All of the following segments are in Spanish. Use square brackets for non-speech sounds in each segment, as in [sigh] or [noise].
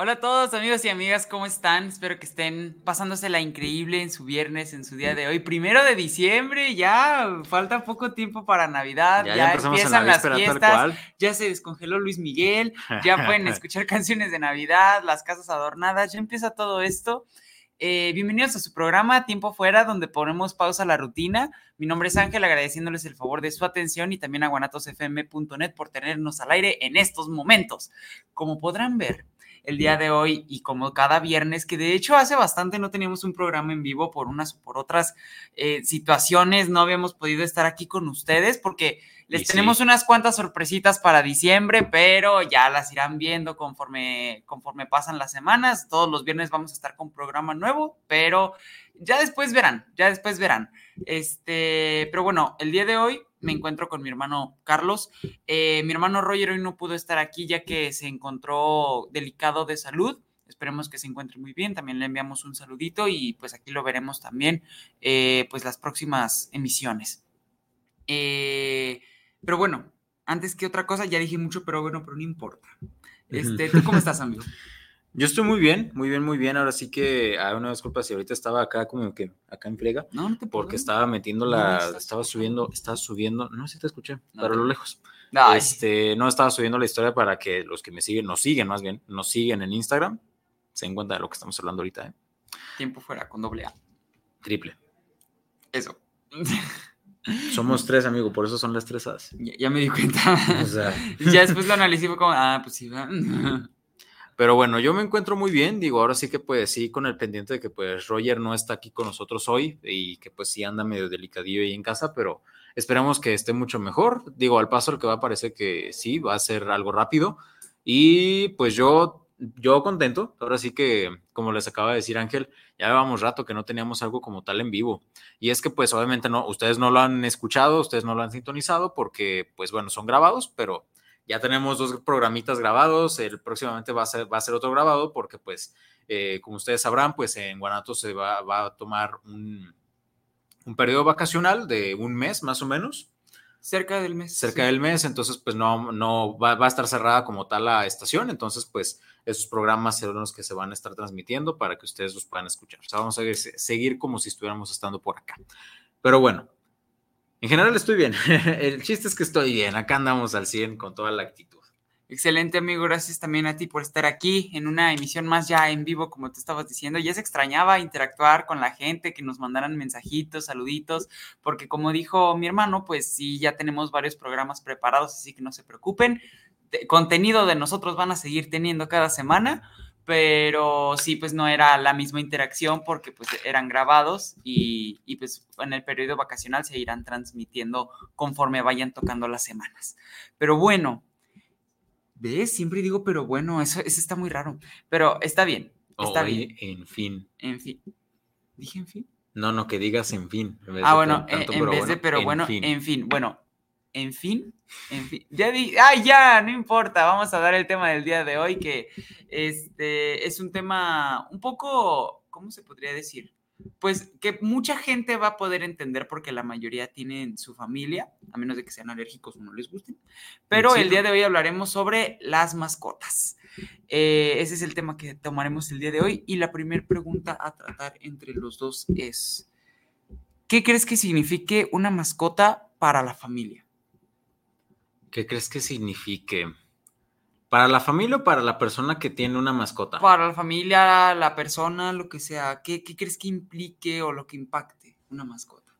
Hola a todos amigos y amigas, ¿cómo están? Espero que estén pasándosela increíble en su viernes, en su día de hoy. Primero de diciembre, ya falta poco tiempo para Navidad, ya, empiezan las fiestas, ya se descongeló Luis Miguel, ya [laughs] pueden escuchar canciones de Navidad, las casas adornadas, ya empieza todo esto. Eh, bienvenidos a su programa Tiempo Fuera, donde ponemos pausa a la rutina. Mi nombre es Ángel, agradeciéndoles el favor de su atención y también a guanatosfm.net por tenernos al aire en estos momentos. Como podrán ver, el día de hoy y como cada viernes, que de hecho hace bastante no teníamos un programa en vivo por unas o por otras eh, situaciones, no habíamos podido estar aquí con ustedes porque les tenemos unas cuantas sorpresitas para diciembre, pero ya las irán viendo conforme, conforme pasan las semanas. Todos los viernes vamos a estar con programa nuevo, pero ya después verán, ya después verán. Este, pero bueno, el día de hoy me encuentro con mi hermano Carlos. Eh, mi hermano Roger hoy no pudo estar aquí ya que se encontró delicado de salud. Esperemos que se encuentre muy bien. También le enviamos un saludito y pues aquí lo veremos también, eh, pues las próximas emisiones. Eh, pero bueno, antes que otra cosa, ya dije mucho, pero bueno, pero no importa. Este, ¿Tú cómo estás, amigo? [laughs] Yo estoy muy bien, muy bien, muy bien. Ahora sí que hay una disculpa si ahorita estaba acá como que acá en friega. No, no te Porque estaba metiendo la, estaba subiendo, estaba subiendo, no sé si te escuché, pero a lo lejos. Este, no estaba subiendo la historia para que los que me siguen, nos siguen más bien, nos siguen en Instagram, se den cuenta de lo que estamos hablando ahorita. ¿eh? Tiempo fuera con doble A. Triple. Eso. [laughs] Somos tres, amigo, por eso son las tres A's. Ya, me di cuenta. [laughs] ya después lo analicé y fue como, ah, pues sí, [laughs] Pero bueno, yo me encuentro muy bien, digo, ahora sí que pues sí, con el pendiente de que pues Roger no está aquí con nosotros hoy y que pues sí anda medio delicadillo ahí en casa, pero esperamos que esté mucho mejor. Digo, al paso el que va a parecer que sí, va a ser algo rápido. Y pues yo yo contento, ahora sí que, como les acaba de decir Ángel, ya llevamos rato que no teníamos algo como tal en vivo. Y es que pues obviamente no, ustedes no lo han escuchado, ustedes no lo han sintonizado porque pues bueno, son grabados, pero ya tenemos dos programitas grabados, el próximamente va a ser, va a ser otro grabado porque pues eh, como ustedes sabrán, pues en Guanatos se va, va a tomar un, un periodo vacacional de un mes más o menos Cerca del mes. Cerca del mes, entonces pues no, no va, a estar cerrada como tal la estación, entonces pues esos programas serán los que se van a estar transmitiendo para que ustedes los puedan escuchar. O sea, vamos a seguir como si estuviéramos estando por acá. Pero bueno, en general estoy bien. [laughs] El chiste es que estoy bien, acá andamos al 100 con toda la actitud. Excelente, amigo. Gracias también a ti por estar aquí en una emisión más ya en vivo, como te estabas diciendo. Ya se extrañaba interactuar con la gente, que nos mandaran mensajitos, saluditos, porque como dijo mi hermano, pues sí, ya tenemos varios programas preparados, así que no se preocupen. contenido de nosotros van a seguir teniendo cada semana, pero sí, pues no era la misma interacción porque pues eran grabados y, y pues en el periodo vacacional se irán transmitiendo conforme vayan tocando las semanas. Pero bueno, ¿Ves? Siempre digo, pero bueno, eso, eso está muy raro. Pero está bien. Está bien. En fin. En fin. ¿Dije en fin? No, no, que digas en fin. ah, bueno, en, vez de, pero bueno, en fin. Bueno, en fin, en fin. Ya di, ah, ya, no importa. Vamos a dar el tema del día de hoy, que este es un tema un poco, ¿cómo se podría decir? pues que mucha gente va a poder entender porque la mayoría tienen su familia, a menos de que sean alérgicos o no les gusten. Pero el día de hoy hablaremos sobre las mascotas. Eh, ese es el tema que tomaremos el día de hoy y la primera pregunta a tratar entre los dos es, ¿qué crees que signifique una mascota para la familia? ¿Qué crees que signifique? ¿Para la familia o para la persona que tiene una mascota? Para la familia, la persona, lo que sea. ¿Qué, crees que implique o lo que impacte una mascota?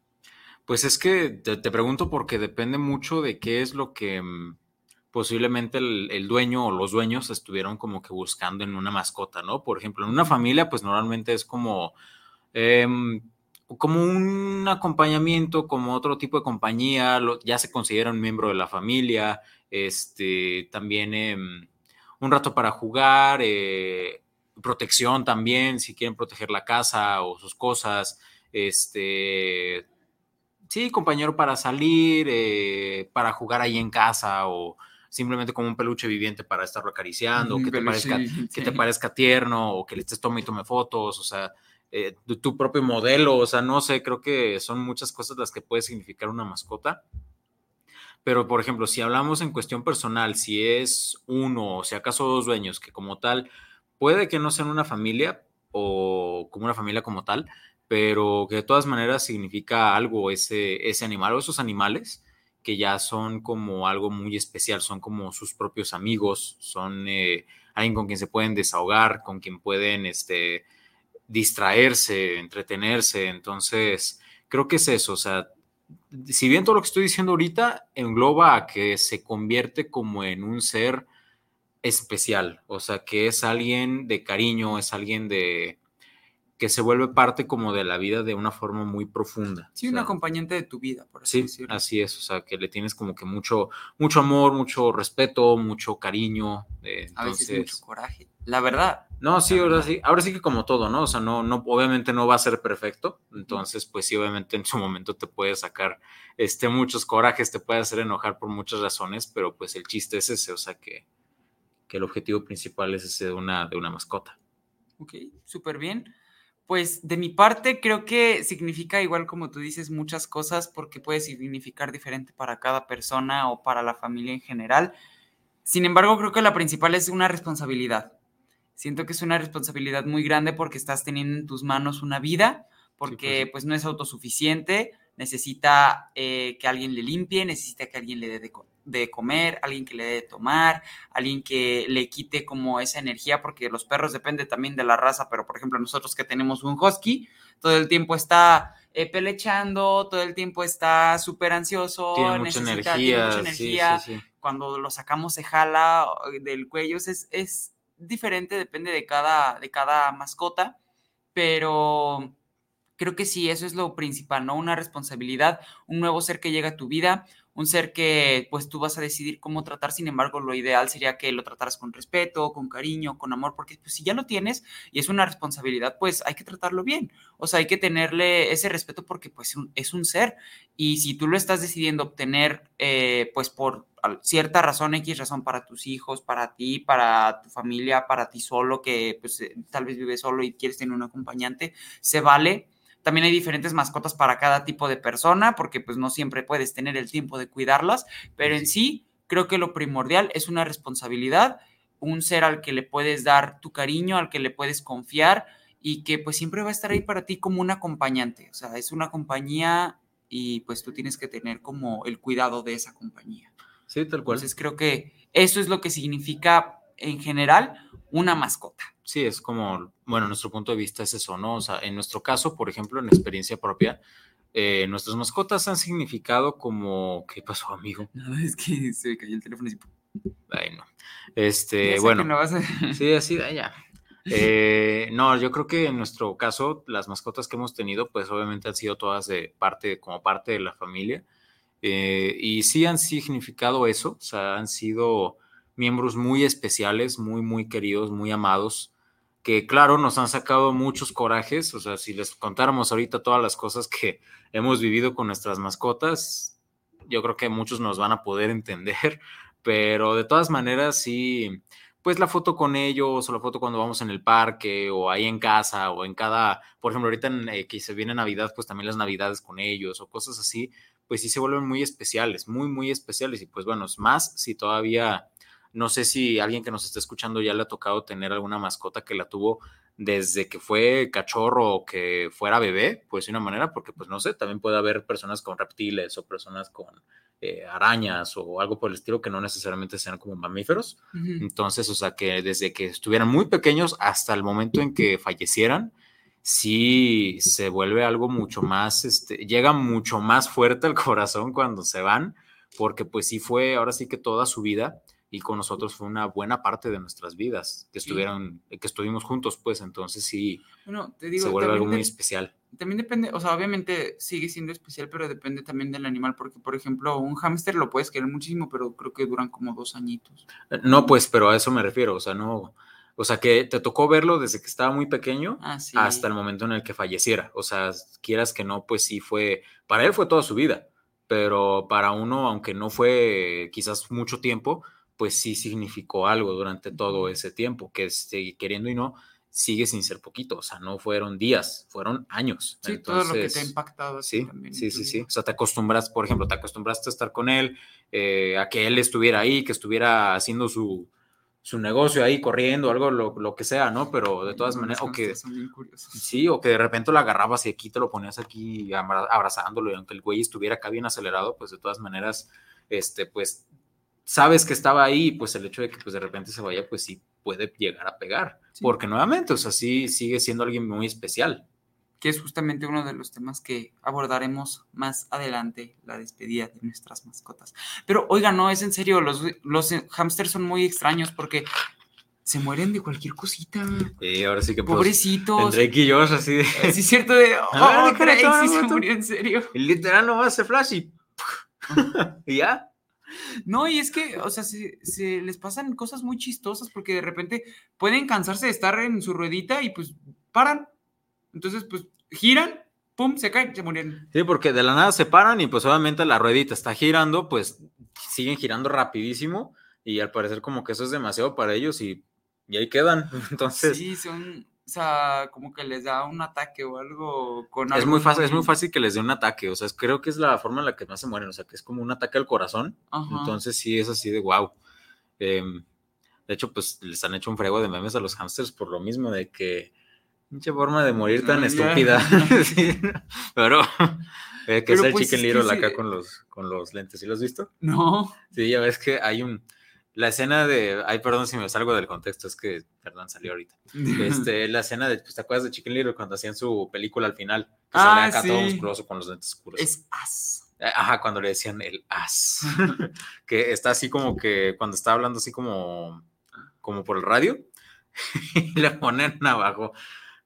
Pues es que te, pregunto porque depende mucho de qué es lo que mm, posiblemente el, dueño o los dueños estuvieron como que buscando en una mascota, ¿no? Por ejemplo, en una familia, pues normalmente es como, em, como un acompañamiento, como otro tipo de compañía, ya se considera un miembro de la familia, este, también em, un rato para jugar, eh, protección también, si quieren proteger la casa o sus cosas, este, sí, compañero para salir, eh, para jugar ahí en casa o simplemente como un peluche viviente para estarlo acariciando, que, te parezca, que te parezca tierno o que le estés tome y tome fotos, o sea, eh, tu propio modelo, o sea, no sé, creo que son muchas cosas las que puede significar una mascota. Pero, por ejemplo, si hablamos en cuestión personal, si es uno o si acaso dos dueños que como tal, puede que no sean una familia o como una familia como tal, pero que de todas maneras significa algo ese, ese animal o esos animales que ya son como algo muy especial, son como sus propios amigos, son eh, alguien con quien se pueden desahogar, con quien pueden este, distraerse, entretenerse. Entonces, creo que es eso, o sea, si bien todo lo que estoy diciendo ahorita engloba a que se convierte como en un ser especial, o sea, que es alguien de cariño, es alguien de que se vuelve parte como de la vida de una forma muy profunda. Sí, un acompañante de tu vida, por así sí, Así es, o sea, que le tienes como que mucho, mucho amor, mucho respeto, mucho cariño. Eh, a veces mucho coraje. La verdad, no, sí, ahora sí, ahora sí que como todo, ¿no? O sea, no, no, obviamente no va a ser perfecto, entonces, pues sí, obviamente en su momento te puede sacar este, muchos corajes, te puede hacer enojar por muchas razones, pero pues el chiste es ese, o sea, que, que el objetivo principal es ese de una, de una mascota. Ok, súper bien. Pues de mi parte creo que significa igual como tú dices muchas cosas porque puede significar diferente para cada persona o para la familia en general. Sin embargo, creo que la principal es una responsabilidad siento que es una responsabilidad muy grande porque estás teniendo en tus manos una vida, porque pues, pues, no es autosuficiente, necesita eh, que alguien le limpie, necesita que alguien le dé de, comer, alguien que le dé de tomar, alguien que le quite como esa energía, porque los perros depende también de la raza, pero por ejemplo nosotros que tenemos un husky, todo el tiempo está eh, pelechando, todo el tiempo está súper ansioso, tiene mucha energía, cuando lo sacamos se jala eh, del cuello, es, es diferente, depende de cada, de cada mascota, pero creo que sí, eso es lo principal, ¿no? Una responsabilidad, un nuevo ser que llega a tu vida, un ser que pues tú vas a decidir cómo tratar, sin embargo, lo ideal sería que lo trataras con respeto, con cariño, con amor, porque pues si ya lo tienes y es una responsabilidad, pues hay que tratarlo bien, o sea, hay que tenerle ese respeto porque pues es un ser. Y si tú lo estás decidiendo obtener eh, pues por cierta razón, X razón para tus hijos, para ti, para tu familia, para ti solo, que pues eh, tal vez vives solo y quieres tener un acompañante, se vale también hay diferentes mascotas para cada tipo de persona, porque pues no siempre puedes tener el tiempo de cuidarlas, pero en sí creo que lo primordial es una responsabilidad, un ser al que le puedes dar tu cariño, al que le puedes confiar y que pues siempre va a estar ahí para ti como un acompañante, o sea, es una compañía y pues tú tienes que tener como el cuidado de esa compañía. Sí, tal cual. Entonces creo que eso es lo que significa en general una mascota. Sí, es como, bueno, nuestro punto de vista es eso, ¿no? O sea, en nuestro caso, por ejemplo, en experiencia propia, eh, nuestras mascotas han significado como, ¿qué pasó, amigo? [laughs] Nada, es que se cayó el teléfono y... Ay, no. Este, bueno. [laughs] Sí, así, ya. Eh, no, yo creo que en nuestro caso, las mascotas que hemos tenido, pues obviamente han sido todas de parte, como parte de la familia. Eh, y sí han significado eso, o sea, han sido miembros muy especiales, muy, muy queridos, muy amados, que claro, nos han sacado muchos corajes, o sea, si les contáramos ahorita todas las cosas que [laughs] hemos vivido con nuestras mascotas, yo creo que muchos nos van a poder entender, pero de todas maneras sí, pues la foto con ellos o la foto cuando vamos en el parque o ahí en casa o en cada, por ejemplo, ahorita eh, que se viene Navidad, pues también las Navidades con ellos o cosas así, pues sí se vuelven muy especiales, muy, muy especiales. Y pues bueno, más si todavía no sé si alguien que nos está escuchando ya le ha tocado tener alguna mascota que la tuvo desde que fue cachorro o que fuera bebé, pues de una manera, porque pues no sé, también puede haber personas con reptiles o personas con eh, arañas o algo por el estilo que no necesariamente sean como mamíferos. Entonces, o sea, que desde que estuvieran muy pequeños hasta el momento en que fallecieran, sí se vuelve algo mucho más, este, llega mucho más fuerte al corazón cuando se van, porque pues sí fue ahora sí que toda su vida y con nosotros fue una buena parte de nuestras vidas que estuvieron, que estuvimos juntos, pues entonces sí bueno, te digo, se vuelve algo muy especial. También depende, o sea, obviamente sigue siendo especial, pero depende también del animal, porque por ejemplo, un hámster lo puedes querer muchísimo, pero creo que duran como dos añitos. Eh, no, pues, pero a eso me refiero, o sea, no, o sea, que te tocó verlo desde que estaba muy pequeño ah, hasta el momento en el que falleciera, o sea, quieras que no, pues sí fue, para él fue toda su vida, pero para uno, aunque no fue quizás mucho tiempo, pues sí significó algo durante todo ese tiempo, que queriendo y no, sigue sin ser poquito, o sea, no fueron días, fueron años. Sí, todo lo que te ha impactado. Sí, también sí, sí, sí. O sea, te acostumbras, por ejemplo, te acostumbraste a estar con él, eh, a que él estuviera ahí, que estuviera haciendo su, su negocio ahí, corriendo, algo, lo, que sea, ¿no? Pero de todas maneras, o que... Sí, o que de repente lo agarrabas y aquí te lo ponías aquí abrazándolo, y aunque el güey estuviera acá bien acelerado, pues de todas maneras, este, pues sabes que estaba ahí, pues el hecho de que pues de repente se vaya, pues sí puede llegar a pegar, porque nuevamente, o sea, sí sigue siendo alguien muy especial. Que es justamente uno de los temas que abordaremos más adelante, la despedida de nuestras mascotas. Pero oiga, no, es en serio, los, los hamsters son muy extraños porque se mueren de cualquier cosita. Y ahora sí que pues, Pobrecitos. Drake y Josh así de... Sí, es cierto de... [laughs] Oh, Drake sí se murió en serio. Y literal no hace flash y... [laughs] y ya. No, y es que, o sea, se, les pasan cosas muy chistosas porque de repente pueden cansarse de estar en su ruedita y pues paran. Entonces, pues giran, pum, se caen, se murieron. Sí, porque de la nada se paran y pues obviamente la ruedita está girando, pues siguen girando rapidísimo y al parecer como que eso es demasiado para ellos y, y ahí quedan. [laughs] Entonces... Sí, son o sea, como que les da un ataque o algo con es muy fácil, es muy fácil que les dé un ataque, o sea, creo que es la forma en la que más se mueren, o sea, que es como un ataque al corazón. Entonces sí es así de wow. Em, de hecho, pues les han hecho un frego de memes a los hamsters por lo mismo de que mucha forma de morir tan estúpida. [laughs] [laughs] pero eh, que es el pues, Chicken Little acá con los con los lentes, ¿sí lo has visto? No. Sí, ya ves que hay un la escena de, ay, perdón si me salgo del contexto, es que, perdón, salió ahorita. [laughs] Este, la escena de, pues, ¿te acuerdas de Chicken Little cuando hacían su película al final? Que ah, acá todo musculoso con los lentes oscuros. Es as. Eh, ajá, cuando le decían el as. [laughs] [laughs] que está así como que, cuando está hablando así como, como por el radio, y le ponen abajo,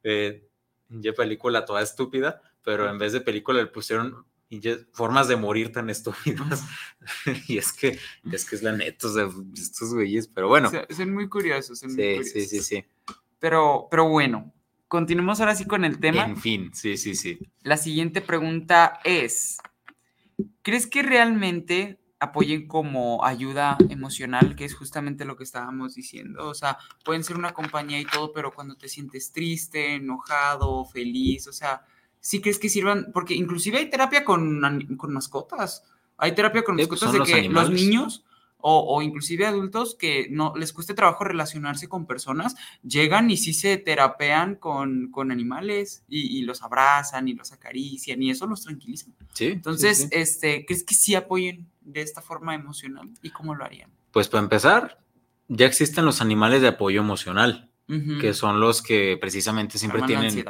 eh, ya película toda estúpida, pero en vez de película le pusieron formas de morir tan estúpidas. [laughs] [laughs] y es que, es que es la neta, de estos güeyes, pero bueno. son muy curiosos, son sí, muy curiosos. Sí, sí, sí. Pero, pero bueno, continuemos ahora sí con el tema. En fin, sí, sí, sí. La siguiente pregunta es, ¿crees que realmente apoyen como ayuda emocional, que es justamente lo que estábamos diciendo? O sea, pueden ser una compañía y todo, pero cuando te sientes triste, enojado, feliz, o sea, sí crees que sirvan, porque inclusive hay terapia con, con mascotas. Hay terapia con pues, mascotas de que los niños o, o, inclusive adultos que no les cueste trabajo relacionarse con personas, llegan y sí se terapean con, con animales y, los abrazan y los acarician y eso los tranquiliza. Sí. Entonces, este, ¿crees que sí apoyen de esta forma emocional y cómo lo harían? Pues para empezar, ya existen los animales de apoyo emocional que son los que precisamente siempre tienen,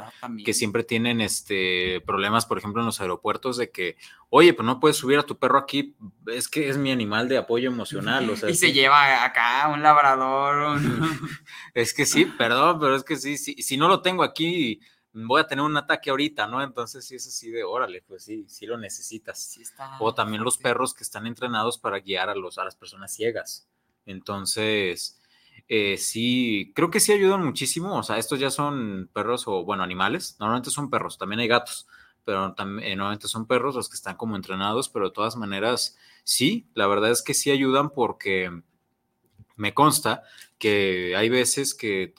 que siempre tienen este problemas, por ejemplo, en los aeropuertos de que, oye, pues no puedes subir a tu perro aquí, es que es mi animal de apoyo emocional. O sea, y se lleva acá un labrador. [laughs] es que sí, perdón, pero es que sí, sí, si no lo tengo aquí, voy a tener un ataque ahorita, ¿no? Entonces sí es así de, órale, pues sí, sí lo necesitas. o también los perros que están entrenados para guiar a, los, a las personas ciegas. Entonces, eh, sí, creo que sí ayudan muchísimo. O sea, estos ya son perros o, bueno, animales. Normalmente son perros, también hay gatos, pero también, eh, normalmente son perros los que están como entrenados, pero de todas maneras, sí, la verdad es que sí ayudan porque me consta que hay veces que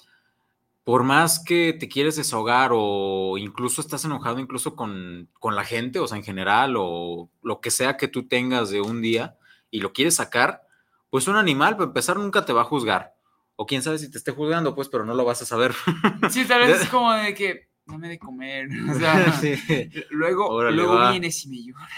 por más que te quieres desahogar o incluso estás enojado incluso con, con la gente, o sea, en general, o lo que sea que tú tengas de un día y lo quieres sacar, pues un animal, para empezar, nunca te va a juzgar O quién sabe si te esté juzgando, pues, pero no lo vas a saber. [laughs] Sí, tal vez es [laughs] como de que dame de comer. [laughs] O sea, luego, luego vienes y me lloras.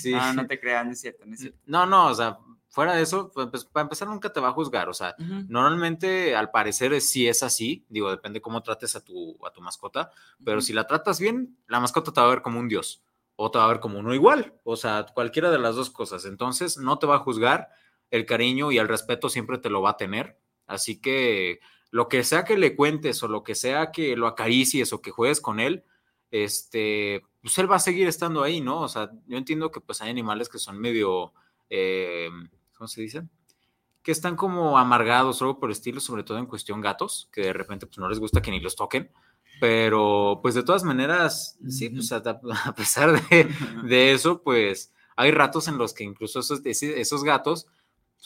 Sí. Ah, no te creas, no es cierto, no es cierto. No, no, o sea, fuera de eso, pues, pues, para empezar nunca te va a juzgar, o sea, normalmente al parecer sí es así, digo, depende cómo trates a tu, a tu mascota, pero si la tratas bien, la mascota te va a ver como un dios o te va a ver como uno igual, o sea, cualquiera de las dos cosas, entonces no te va a juzgar, el cariño y el respeto siempre te lo va a tener, así que lo que sea que le cuentes o lo que sea que lo acaricies o que juegues con él, este, pues él va a seguir estando ahí, ¿no? O sea, yo entiendo que pues hay animales que son medio... Eh, ¿cómo se dice? Que están como amargados o algo por el estilo, sobre todo en cuestión gatos, que de repente pues no les gusta que ni los toquen. Pero pues de todas maneras, sí, pues [laughs] a, pesar de, eso, pues hay ratos en los que incluso esos, esos gatos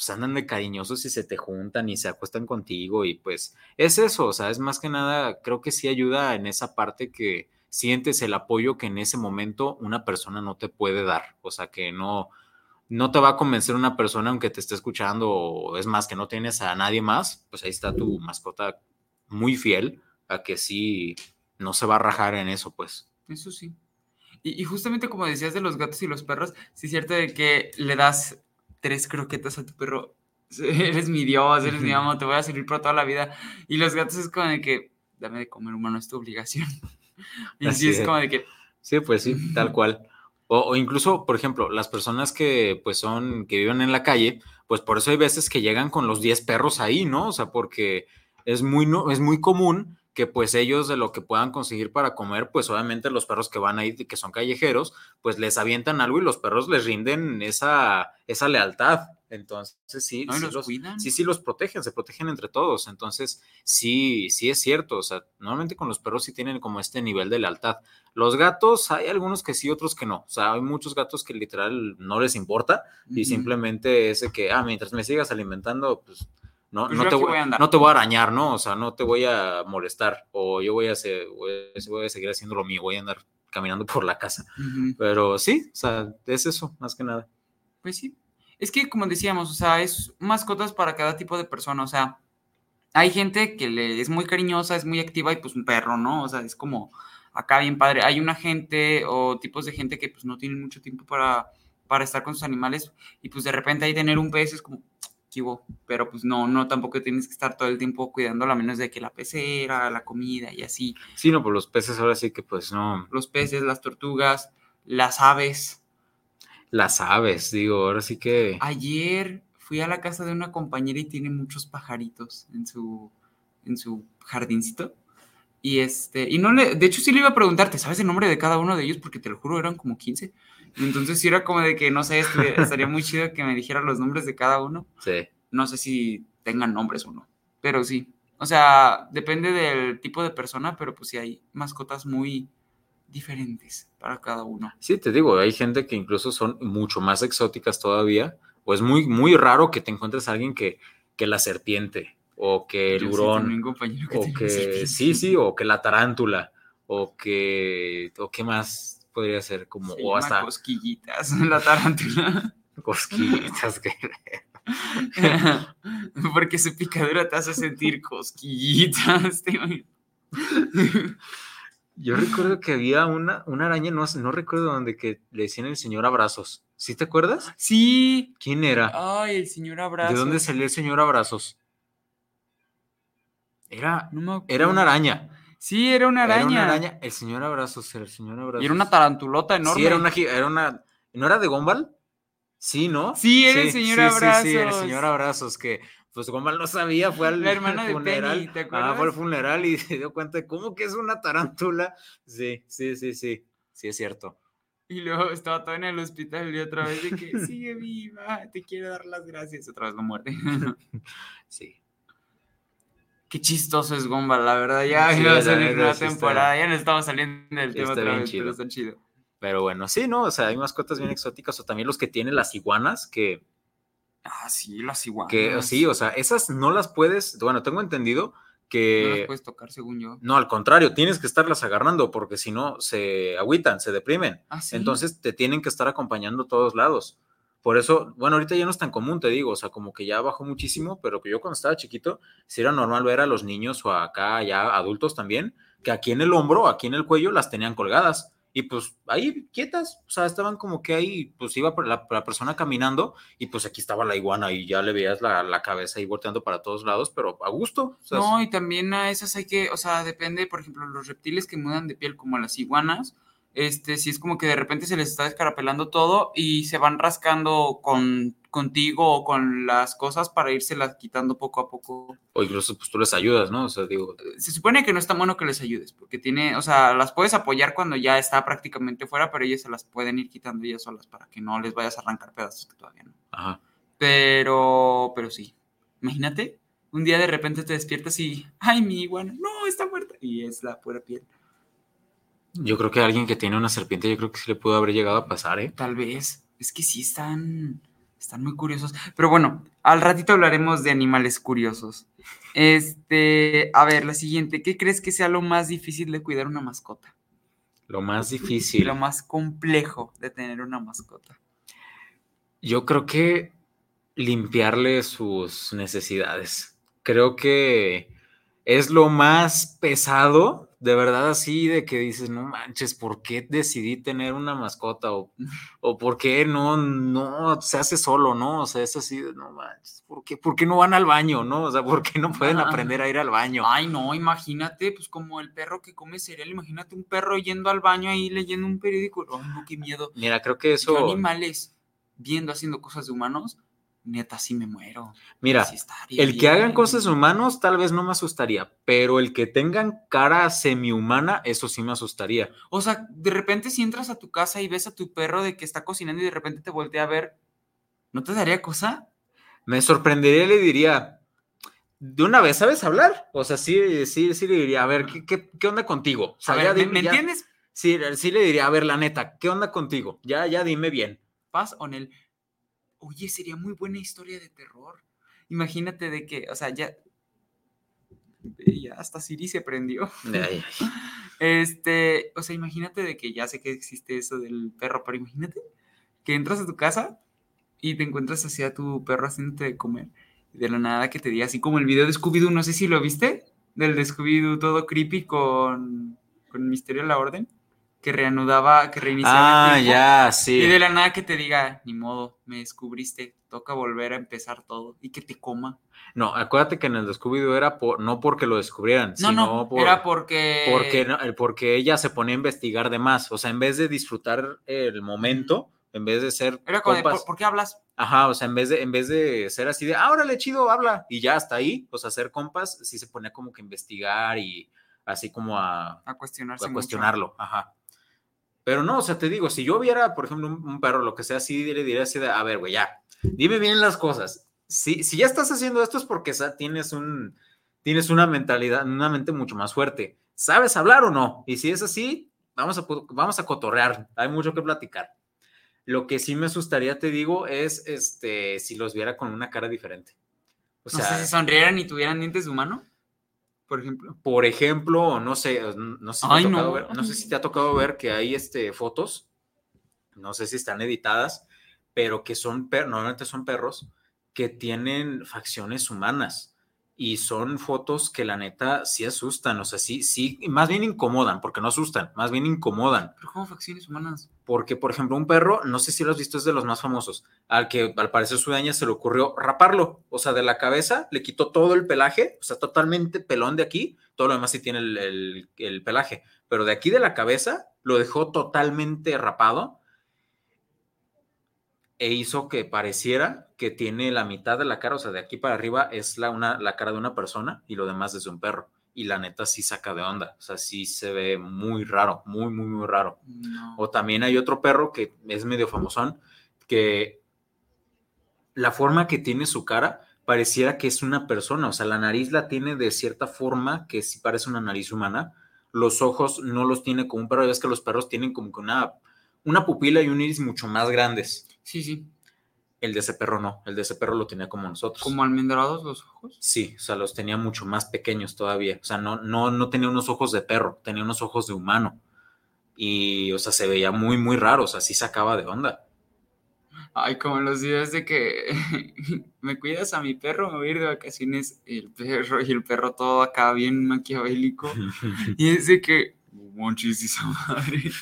pues andan de cariñosos y se te juntan y se acuestan contigo y pues es eso, o sea, es más que nada, creo que sí ayuda en esa parte que sientes el apoyo que en ese momento una persona no te puede dar, o sea, que no, no te va a convencer una persona aunque te esté escuchando es más que no tienes a nadie más, pues ahí está tu mascota muy fiel a que sí no se va a rajar en eso, pues. Eso sí. Y, justamente como decías de los gatos y los perros, sí es cierto de que le das tres croquetas a tu perro, [laughs] eres mi Dios, eres mi amo, te voy a servir por toda la vida. Y los gatos es como de que, dame de comer humano, es tu obligación. [laughs] y sí es como de que... Sí, pues sí, [laughs] tal cual. O, incluso, por ejemplo, las personas que pues son, que viven en la calle, pues por eso hay veces que llegan con los 10 perros ahí, ¿no? O sea, porque es muy, no, es muy común que pues ellos de lo que puedan conseguir para comer, pues obviamente los perros que van ahí, que son callejeros, pues les avientan algo y los perros les rinden esa, esa lealtad. Entonces, sí, sí, los, sí, sí, los protegen, se protegen entre todos. Entonces, sí, sí es cierto. O sea, normalmente con los perros sí tienen como este nivel de lealtad. Los gatos, hay algunos que sí, otros que no. O sea, hay muchos gatos que literal no les importa y simplemente ese que, ah, mientras me sigas alimentando, pues no, pues no, te voy, no te voy a arañar, ¿no? O sea, no te voy a molestar o yo voy a, hacer, voy a seguir haciendo lo mío, voy a andar caminando por la casa. Pero sí, o sea, es eso, más que nada. Pues sí, es que, como decíamos, o sea, es mascotas para cada tipo de persona. O sea, hay gente que le, es muy cariñosa, es muy activa y pues un perro, ¿no? O sea, es como acá bien padre. Hay una gente o tipos de gente que pues no tienen mucho tiempo para, para estar con sus animales y pues de repente ahí tener un pez es como, pero pues no, no, tampoco tienes que estar todo el tiempo cuidando, a menos de que la pecera, la comida y así. Sí, no, pues los peces ahora sí que pues no. Los peces, las tortugas, las aves las aves, digo, ahora sí que... Ayer fui a la casa de una compañera y tiene muchos pajaritos en su, en su jardincito. Y este, y no le, de hecho sí le iba a preguntarte, sabes el nombre de cada uno de ellos? Porque te lo juro, eran como 15. Entonces sí era como de que, no sé, [laughs] estaría muy chido que me dijera los nombres de cada uno. Sí. No sé si tengan nombres o no, pero sí. O sea, depende del tipo de persona, pero pues sí hay mascotas muy, diferentes para cada uno. Sí, te digo, hay gente que incluso son mucho más exóticas todavía, o es muy, muy raro que te encuentres a alguien que, que la serpiente, o que el hurón, o que, sí, sí, o que la tarántula, o que, o qué más podría ser, como, o hasta... Cosquillitas, [laughs] la tarántula. Cosquillitas, que... [laughs] Porque su picadura te hace sentir cosquillitas. [laughs] Yo recuerdo que había una, una araña, no, no recuerdo dónde, que le decían el señor Abrazos. ¿Sí te acuerdas? Sí. ¿Quién era? Ay, el señor Abrazos. ¿De dónde salió el señor Abrazos? Era, era una araña. Sí, era una araña. Era una araña. El señor Abrazos, el señor Abrazos. Y era una tarantulota enorme. Sí, era una, era una ¿no era de Gombal? Sí, ¿no? Sí, era el señor Abrazos. Sí, sí, el señor Abrazos, que pues Gombal no sabía, fue al la hermana de funeral. Penny, ¿te acuerdas? Ah, fue al funeral y [laughs] se dio cuenta de cómo que es una tarántula. Sí, sí, sí, sí, sí es cierto. Y luego estaba todo en el hospital y otra vez de que sigue viva, te quiero dar las gracias. Otra vez no muerte. [laughs] sí. Qué chistoso es Gombal, la verdad. Ya iba a salir una temporada, ya no estamos saliendo del tema otra vez, chido. pero está chido. Pero bueno, sí, ¿no? O sea, hay mascotas bien exóticas o también los que tienen las iguanas que Ah, sí, las iguanas. Que sí, o sea, esas no las puedes, bueno, tengo entendido que... No las puedes tocar, según yo. No, al contrario, tienes que estarlas agarrando porque si no se agüitan, se deprimen. ¿Ah, Entonces te tienen que estar acompañando a todos lados. Por eso, bueno, ahorita ya no es tan común, te digo, o sea, como que ya bajó muchísimo, pero que yo cuando estaba chiquito, sí era normal ver a los niños o acá ya adultos también, que aquí en el hombro, aquí en el cuello las tenían colgadas. Y pues ahí quietas, o sea, estaban como que ahí, pues iba la, la persona caminando y pues aquí estaba la iguana y ya le veías la, la cabeza ahí volteando para todos lados, pero a gusto. no, y también a esas hay que, o sea, depende, por ejemplo, los reptiles que mudan de piel como las iguanas, este, si es como que de repente se les está descarapelando todo y se van rascando con contigo o con las cosas para las quitando poco a poco. O incluso pues tú les ayudas, ¿no? O sea, digo... Se supone que no es tan bueno que les ayudes, porque tiene, o sea, las puedes apoyar cuando ya está prácticamente fuera, pero ellas se las pueden ir quitando ellas solas para que no les vayas a arrancar pedazos que todavía no. Ajá. Pero, pero sí. Imagínate, un día de repente te despiertas y, ay, mi iguana, no, está muerta. Y es la pura piel. Yo creo que alguien que tiene una serpiente, yo creo que sí le pudo haber llegado a pasar, ¿eh? Tal vez. Es que sí están, están muy curiosos. Pero bueno, al ratito hablaremos de animales curiosos. Este, a ver, la siguiente. ¿Qué crees que sea lo más difícil de cuidar una mascota? Lo más difícil. Lo más complejo de tener una mascota. Yo creo que limpiarle sus necesidades. Creo que es lo más pesado de verdad así de que dices, no manches, ¿por qué decidí tener una mascota? O, o ¿por qué no, no se hace solo, no? O sea, es así de, no manches, ¿por qué, ¿por qué no van al baño, no? O sea, ¿por qué no pueden aprender a ir al baño? Ay, no, imagínate, pues como el perro que come cereal, imagínate un perro yendo al baño ahí leyendo un periódico. Ay, no, qué miedo. Mira, creo que eso... animales viendo, haciendo cosas de humanos, neta, sí me muero. Mira, el que hagan cosas humanos tal vez no me asustaría, pero el que tengan cara semi-humana, eso sí me asustaría. O sea, de repente si entras a tu casa y ves a tu perro de que está cocinando y de repente te voltea a ver, ¿no te daría cosa? Me sorprendería y le diría, de una vez, ¿sabes hablar? O sea, sí, sí, sí le diría, a ver, ¿qué, qué, onda contigo? O sea, ¿me, entiendes? Sí, sí le diría, a ver, la neta, ¿qué onda contigo? Ya, ya dime bien. Paz o el oye, sería muy buena historia de terror. Imagínate de que, o sea, ya, ya hasta Siri se prendió. [laughs] Este, o sea, imagínate de que ya sé que existe eso del perro, pero imagínate que entras a tu casa y te encuentras así a tu perro haciéndote de comer. de la nada que te diga, así como el video de Scooby-Doo, no sé si lo viste, del de Scooby-Doo todo creepy con, con Misterio de la Orden que reanudaba, que reiniciaba. Ah, ya, sí. Y de la nada que te diga, ni modo, me descubriste, toca volver a empezar todo y que te coma. No, acuérdate que en el descubrido era por, no porque lo descubrieran, no, sino no, era porque... Porque, porque ella se ponía a investigar de más. O sea, en vez de disfrutar el momento, en vez de ser. Era como ¿por, qué hablas? Ajá, o sea, en vez de, en vez de ser así de, ah, órale, chido, habla, y ya hasta ahí, pues hacer compas, sí se ponía como que investigar y así como a. A cuestionarse. A cuestionarlo, ajá. Pero no, o sea, te digo, si yo viera, por ejemplo, un, perro, lo que sea, así le diría así de, a ver, güey, ya, dime bien las cosas. Si, si ya estás haciendo esto es porque tienes un, tienes una mentalidad, una mente mucho más fuerte. ¿Sabes hablar o no? Y si es así, vamos a, vamos a cotorrear. Hay mucho que platicar. Lo que sí me asustaría, te digo, es este, si los viera con una cara diferente. O sea, si sonrieran y tuvieran dientes de humano por ejemplo? Por ejemplo, no sé, no sé, si no. Ver, no sé si te ha tocado ver que hay este, fotos, no sé si están editadas, pero que son, normalmente son perros que tienen facciones humanas y son fotos que la neta sí asustan, o sea, sí, sí, más bien incomodan, porque no asustan, más bien incomodan. ¿Pero cómo facciones humanas? Porque, por ejemplo, un perro, no sé si lo has visto, es de los más famosos, al que al parecer su daña se le ocurrió raparlo, o sea, de la cabeza, le quitó todo el pelaje, o sea, totalmente pelón de aquí, todo lo demás sí tiene el, el pelaje, pero de aquí de la cabeza lo dejó totalmente rapado e hizo que pareciera que tiene la mitad de la cara, o sea, de aquí para arriba es la, una, la cara de una persona y lo demás es de un perro. Y la neta sí saca de onda, o sea, sí se ve muy raro, muy, muy, muy raro. O también hay otro perro que es medio famosón, que la forma que tiene su cara pareciera que es una persona, o sea, la nariz la tiene de cierta forma que sí parece una nariz humana, los ojos no los tiene como un perro, ya ves que los perros tienen como que una, una pupila y un iris mucho más grandes. Sí, sí. El de ese perro no, el de ese perro lo tenía como nosotros. ¿Como almendrados los ojos? Sí, o sea, los tenía mucho más pequeños todavía. O sea, no, no, no tenía unos ojos de perro, tenía unos ojos de humano. Y, o sea, se veía muy, muy raro, o sea, sí sacaba de onda. Ay, como los días de que [laughs] me cuidas a mi perro, me voy a ir de vacaciones, el perro y el perro todo acá bien maquiavélico. [laughs] y es de que, muchísima madre.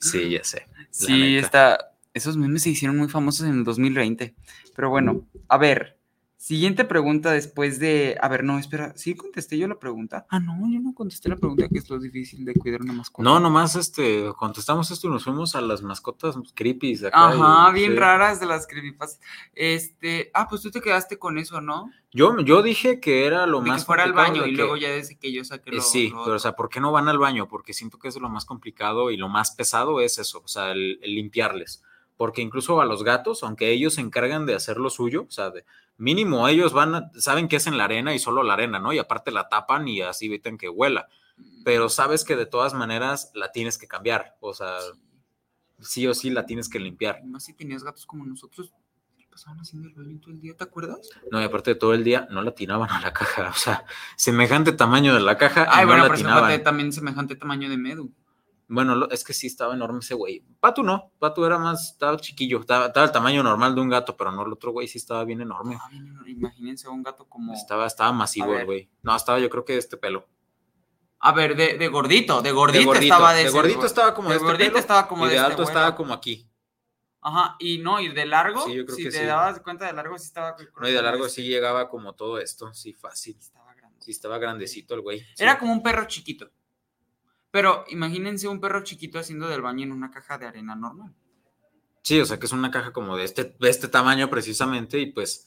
sí, ya sé. Sí, está, esos memes se hicieron muy famosos en el 2020. Pero bueno, a ver, Siguiente pregunta después de. A ver, no, espera. ¿Sí contesté yo la pregunta? Ah, no, yo no contesté la pregunta que es lo difícil de cuidar una mascota. No, nomás este, contestamos esto y nos fuimos a las mascotas creepy. Ajá, bien raras de las creepypas. Este. Ah, pues tú te quedaste con eso, ¿no? Yo, yo dije que era lo más. Que fuera al baño y luego ya desde que yo saqué lo, Sí, pero o sea, ¿por qué no van al baño? Porque siento que es lo más complicado y lo más pesado es eso, o sea, el limpiarles porque incluso a los gatos, aunque ellos se encargan de hacer lo suyo, o sea, de, mínimo ellos van, saben que es en la arena y solo la arena, ¿no? Y aparte la tapan y así eviten que huela, pero sabes que de todas maneras la tienes que cambiar, o sea, sí o sí la tienes que limpiar. Más si tenías gatos como nosotros, pasaban haciendo el baño todo el día, ¿te acuerdas? No, y aparte de todo el día, no la tiraban a la caja, o sea, semejante tamaño de la caja. Ay, bueno, no pero también semejante tamaño de Medu. Bueno, es que sí estaba enorme ese güey. Patu no, Patu era más, estaba chiquillo, estaba, el tamaño normal de un gato, pero no, el otro güey sí estaba bien enorme. Ah, imagínense un gato como. Estaba, estaba masivo el güey. No, estaba yo creo que de este pelo. A ver, de, gordito, de gordito, estaba de, de gordito estaba como de, este gordito estaba como y de, alto estaba como aquí. Ajá, y no, y de largo, sí, yo creo si te dabas cuenta de largo, sí estaba. No, y de largo sí llegaba como todo esto, sí, fácil. Estaba grande. Sí, estaba grandecito el güey. Era como un perro chiquito. Pero imagínense un perro chiquito haciendo del baño en una caja de arena normal. Sí, o sea que es una caja como de este, de este tamaño precisamente y pues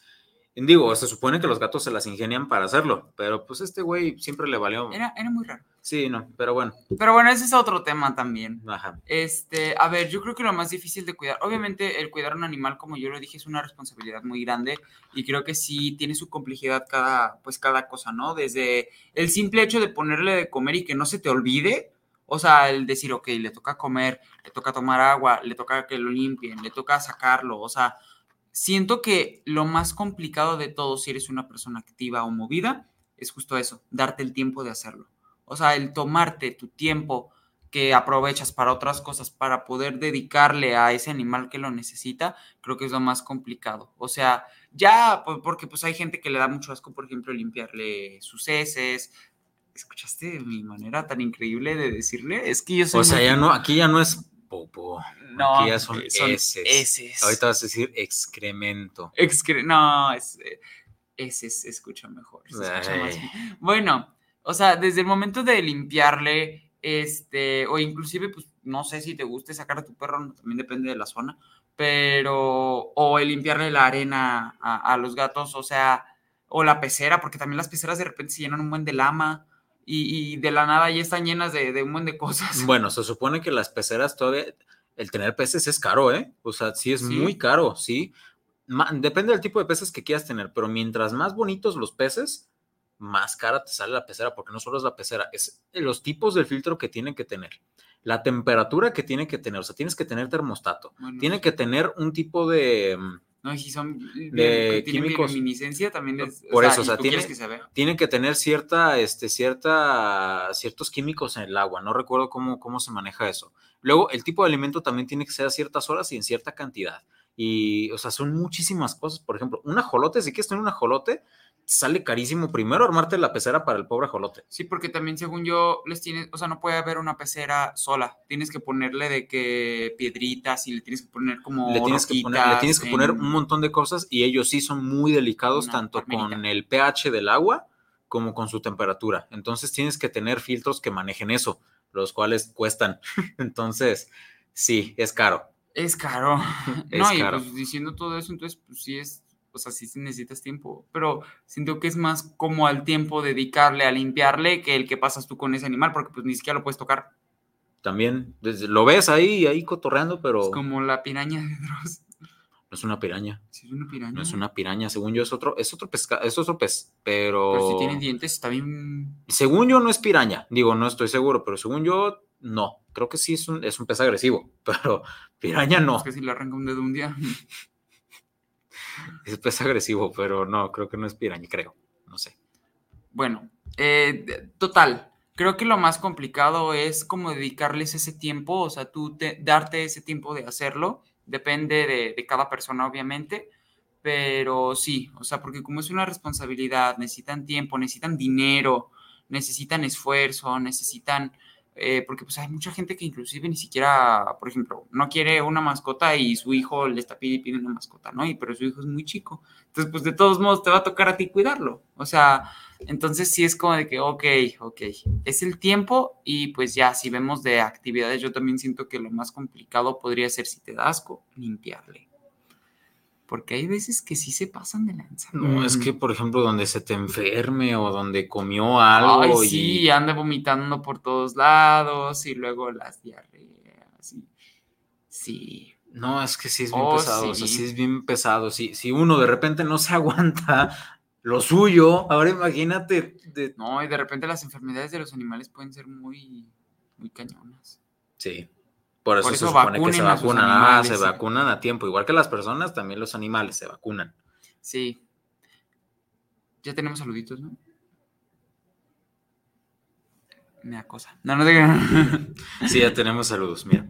digo, se supone que los gatos se las ingenian para hacerlo, pero pues este güey siempre le valió. Era, era muy raro. Sí, no, pero bueno. Pero bueno, ese es otro tema también. Ajá. Este, a ver, yo creo que lo más difícil de cuidar, obviamente el cuidar un animal, como yo lo dije, es una responsabilidad muy grande y creo que sí tiene su complejidad cada, pues cada cosa, ¿no? Desde el simple hecho de ponerle de comer y que no se te olvide, o sea, el decir, ok, le toca comer, le toca tomar agua, le toca que lo limpien, le toca sacarlo. O sea, siento que lo más complicado de todo, si eres una persona activa o movida, es justo eso, darte el tiempo de hacerlo. O sea, el tomarte tu tiempo que aprovechas para otras cosas, para poder dedicarle a ese animal que lo necesita, creo que es lo más complicado. O sea, ya, porque pues hay gente que le da mucho asco, por ejemplo, limpiarle sus heces, ¿Escuchaste mi manera tan increíble de decirle? Es que yo soy. O sea, ya no, aquí ya no es popo. No, aquí ya son, heces. Ahorita vas a decir excremento. Excre no, es, heces escucha mejor. Bueno, o sea, desde el momento de limpiarle, este, o inclusive, pues, no sé si te guste sacar a tu perro, también depende de la zona, pero, o el limpiarle la arena a, a los gatos, o sea, o la pecera, porque también las peceras de repente se llenan un buen de lama y, de la nada ya están llenas de, un montón de cosas. [laughs] Bueno, se supone que las peceras todavía, el tener peces es caro, ¿eh? O sea, sí es muy caro, sí. depende del tipo de peces que quieras tener, pero mientras más bonitos los peces, más cara te sale la pecera, porque no solo es la pecera, es los tipos del filtro que tienen que tener, la temperatura que tiene que tener, o sea, tienes que tener termostato, tiene que tener un tipo de mm, no, y si son de químicos. también Por eso, o sea, tiene, que tienen que tener cierta, este, cierta, ciertos químicos en el agua. No recuerdo cómo, cómo se maneja eso. Luego, el tipo de alimento también tiene que ser a ciertas horas y en cierta cantidad. Y, o sea, son muchísimas cosas. Por ejemplo, un ajolote, si quieres tener un ajolote, sale carísimo primero armarte la pecera para el pobre ajolote. Sí, porque también según yo les tienes, o sea, no puede haber una pecera sola. Tienes que ponerle de que piedritas y le tienes que poner como le tienes que poner, le tienes que poner un montón de cosas y ellos sí son muy delicados tanto con el pH del agua como con su temperatura. Entonces tienes que tener filtros que manejen eso, los cuales cuestan. [laughs] Entonces, sí, es caro. Es caro. [laughs] no, y pues diciendo todo eso, entonces pues sí es o sea, sí necesitas tiempo, pero siento que es más como al tiempo dedicarle a limpiarle que el que pasas tú con ese animal, porque pues ni siquiera lo puedes tocar. También, lo ves ahí, ahí cotorreando, pero... Es como la piraña de Dross. No es una piraña. Sí, es una piraña. No es una piraña, según yo es otro, es otro pesca, es otro pez, pero... Pero si tiene dientes está bien... Según yo no es piraña, digo, no estoy seguro, pero según yo, no. Creo que sí es un, es un pez agresivo, [laughs] pero piraña no. Es que si le arranca un dedo un día... Es pez agresivo, pero no, creo que no es piraña, creo. No sé. Bueno, eh, total. Creo que lo más complicado es como dedicarles ese tiempo, o sea, tú darte ese tiempo de hacerlo depende de, de cada persona, obviamente, pero sí, o sea, porque como es una responsabilidad, necesitan tiempo, necesitan dinero, necesitan esfuerzo, necesitan eh, porque pues hay mucha gente que inclusive ni siquiera, por ejemplo, no quiere una mascota y su hijo le está pidiendo una mascota, ¿no? Y pero su hijo es muy chico. Entonces, pues de todos modos te va a tocar a ti cuidarlo. O sea, entonces sí es como de que, ok, ok, es el tiempo y pues ya, si vemos de actividades, yo también siento que lo más complicado podría ser si te da asco, limpiarle porque hay veces que sí se pasan de lanza. No, es que, por ejemplo, donde se te enferme o donde comió algo. Ay, sí, y... anda vomitando por todos lados y luego las diarreas. Sí. No, es que sí es bien oh, pesado, sí. sí es bien pesado. Si, si uno de repente no se [laughs] aguanta lo suyo, ahora imagínate. No, y de repente las enfermedades de los animales pueden ser muy, muy cañonas. Sí. Por eso, se supone que se vacunan. Ah, se vacunan a tiempo. Igual que las personas, también los animales se vacunan. Sí. Ya tenemos saluditos, ¿no? Me cosa. No, no digan. [laughs] sí, ya tenemos saludos, mira.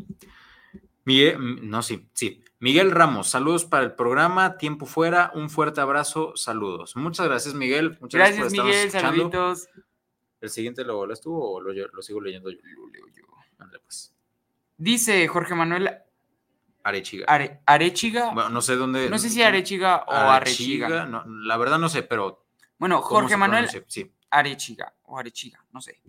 Miguel, no, sí, sí. Miguel Ramos, saludos para el programa, tiempo fuera, un fuerte abrazo, saludos. Muchas gracias, Miguel. Muchas gracias, gracias Miguel, saluditos. ¿El siguiente lo lees tú o lo, lo sigo leyendo yo? Lo leo yo. Ándale, pues. Dice Jorge Manuel Arechiga. Arechiga. Bueno, no sé dónde. No sé si Arechiga o Arechiga. la verdad no sé, pero. Bueno, Jorge Manuel sí. Arechiga o Arechiga, no sé.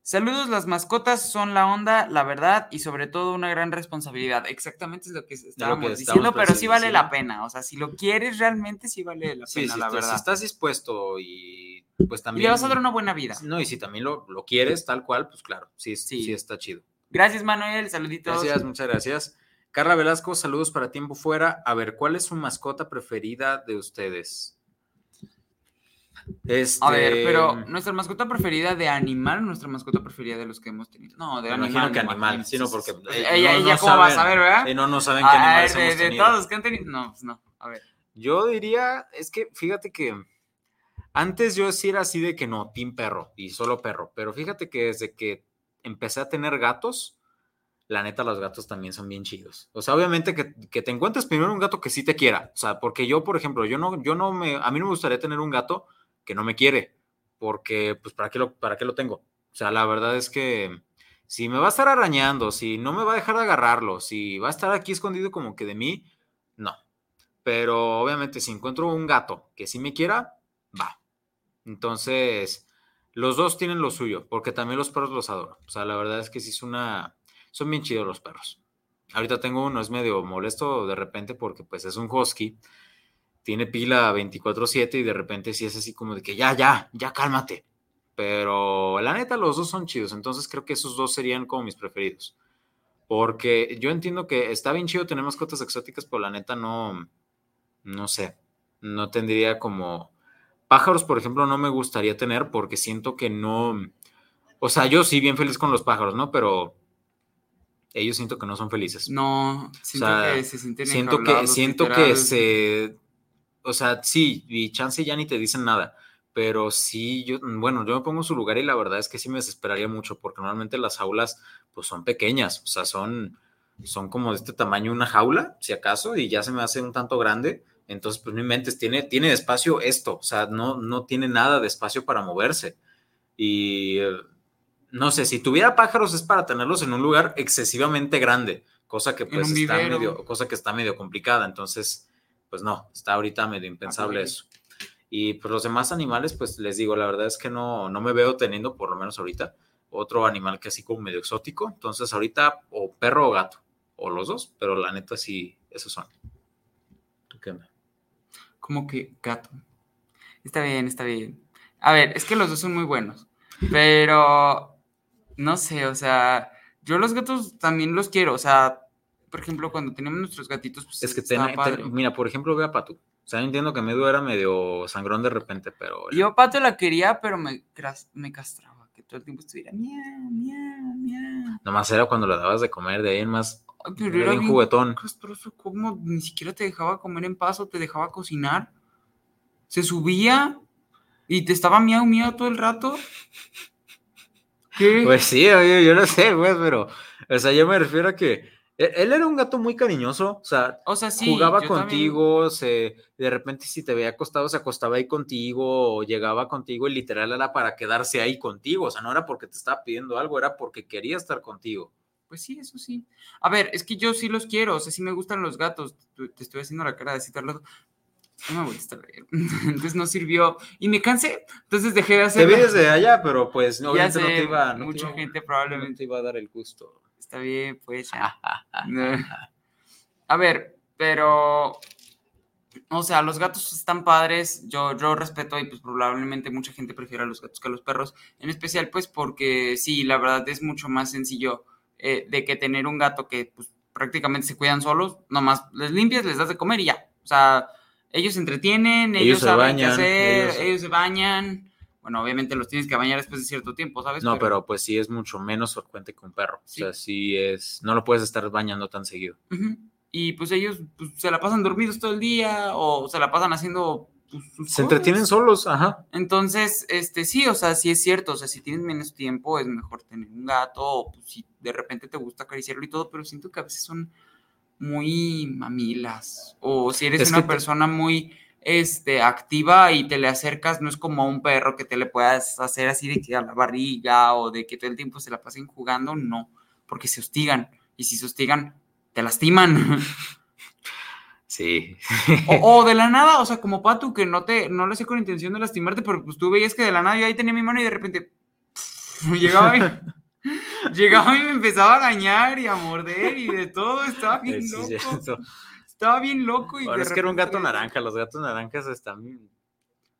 Saludos, las mascotas son la onda, la verdad y sobre todo una gran responsabilidad. Exactamente es lo que estábamos diciendo, pero sí vale la pena. O sea, si lo quieres realmente, sí vale la pena, la verdad. Si estás dispuesto y pues también. Y le vas a dar una buena vida. No, y si también lo, lo quieres tal cual, pues claro, sí, sí está chido. Gracias, Manuel. Saluditos. Gracias, muchas gracias. Carla Velasco, saludos para tiempo fuera. A ver, ¿cuál es su mascota preferida de ustedes? Este... A ver, pero nuestra mascota preferida de animal, nuestra mascota preferida de los que hemos tenido. No, de Me imagino que animal, sino porque. ella, ella ¿cómo va a saber, verdad? Y no, no saben qué animales de, hemos de todos los que han tenido. No, pues no. A ver. Yo diría, es que fíjate que antes yo sí era así de que no, team perro y solo perro, pero fíjate que desde que empecé a tener gatos, la neta, los gatos también son bien chidos. O sea, obviamente que, te encuentres primero un gato que sí te quiera. O sea, porque yo, por ejemplo, yo no, yo no me, a mí no me gustaría tener un gato que no me quiere, porque, pues, ¿para qué lo, para qué lo tengo? O sea, la verdad es que si me va a estar arañando, si no me va a dejar de agarrarlo, si va a estar aquí escondido como que de mí, no. Pero obviamente si encuentro un gato que sí me quiera, va. Entonces, los dos tienen lo suyo, porque también los perros los adoro. O sea, la verdad es que sí es una... Son bien chidos los perros. Ahorita tengo uno, es medio molesto de repente porque pues es un husky, tiene pila 24/7 y de repente sí es así como de que ya, ya, ya cálmate. Pero la neta los dos son chidos, entonces creo que esos dos serían como mis preferidos. Porque yo entiendo que está bien chido tener mascotas exóticas, pero la neta no, no sé, no tendría como Pájaros, por ejemplo, no me gustaría tener porque siento que no. O sea, yo sí, bien feliz con los pájaros, ¿no? Pero ellos siento que no son felices. No, siento que se sienten Siento que, siento que se. O sea, sí, y chance ya ni te dicen nada. Pero sí, yo, bueno, yo me pongo en su lugar y la verdad es que sí me desesperaría mucho, porque normalmente las jaulas, pues son pequeñas, o sea, son, son como de este tamaño una jaula, si acaso, y ya se me hace un tanto grande entonces, pues no inventes, tiene, tiene espacio esto, o sea, no, no tiene nada de espacio para moverse. Y eh, no sé, si tuviera pájaros es para tenerlos en un lugar excesivamente grande, cosa que pues está medio, cosa que está medio complicada. Entonces, pues no, está ahorita medio impensable eso. Y pues los demás animales, pues les digo, la verdad es que no, no me veo teniendo, por lo menos ahorita, otro animal que así como medio exótico. Entonces, ahorita o perro o gato, o los dos, pero la neta sí, esos son. ¿Tú qué me? Como que gato. Está bien, está bien. A ver, es que los dos son muy buenos, pero no sé, o sea, yo los gatos también los quiero, o sea, por ejemplo, cuando tenemos nuestros gatitos, pues es que ten, mira, por ejemplo, ve a Pato. O sea, entiendo que Medu era medio sangrón de repente, pero. Yo Pato la quería, pero me, me castraba, que todo el tiempo estuviera miau, miau, miau. Nomás era cuando le dabas de comer, de ahí en más pero era bien juguetón. Ni siquiera te dejaba comer en paz o te dejaba cocinar. Se subía y te estaba miau miau todo el rato. ¿Qué? Pues sí, yo, yo lo sé, pues, pero, o sea, yo me refiero a que E, él era un gato muy cariñoso, o sea, o sea jugaba contigo, se, de repente si te veía acostado, se acostaba ahí contigo, o llegaba contigo y literal era para quedarse ahí contigo, o sea, no era porque te estaba pidiendo algo, era porque quería estar contigo. Pues sí, eso sí. A ver, es que yo sí los quiero, o sea, sí me gustan los gatos, te estoy haciendo la cara de citarlo. No me gusta [laughs] Entonces no sirvió. Y me cansé. Entonces dejé de hacer. Te vi desde allá, pero pues no, no te iba. mucha gente probablemente te iba a dar el gusto está bien, pues [laughs] A ver, pero. O sea, los gatos están padres. Yo, yo respeto y pues probablemente mucha gente prefiere a los gatos que a los perros. En especial, pues porque sí, la verdad es mucho más sencillo eh, de que tener un gato que pues, prácticamente se cuidan solos. Nomás les limpias, les das de comer y ya. O sea, ellos se entretienen, ellos, saben qué hacer, ellos se bañan bueno, obviamente los tienes que bañar después de cierto tiempo, ¿sabes? No, pero, pues sí es mucho menos frecuente que un perro. O sea, sí es, no lo puedes estar bañando tan seguido. Y pues ellos pues, se la pasan dormidos todo el día o se la pasan haciendo pues, se entretienen solos, ajá. Entonces, este, sí, o sea, sí es cierto, o sea, si tienes menos tiempo es mejor tener un gato, o pues, si de repente te gusta acariciarlo y todo, pero siento que a veces son muy mamilas, o si eres una persona muy este, activa y te le acercas, no es como a un perro que te le puedas hacer así de que a la barriga o de que todo el tiempo se la pasen jugando, no, porque se hostigan y si se hostigan, te lastiman. [laughs] Sí. O, de [laughs] la nada, o sea, como Patu, que no te, no lo hacía con intención de lastimarte, pero pues tú veías que de la nada yo ahí tenía mi mano y de repente [laughs] llegaba y, llegaba y me empezaba a dañar y a morder y de todo, estaba bien loco. Estaba bien loco. Y es que era un gato naranja. Los gatos naranjas están.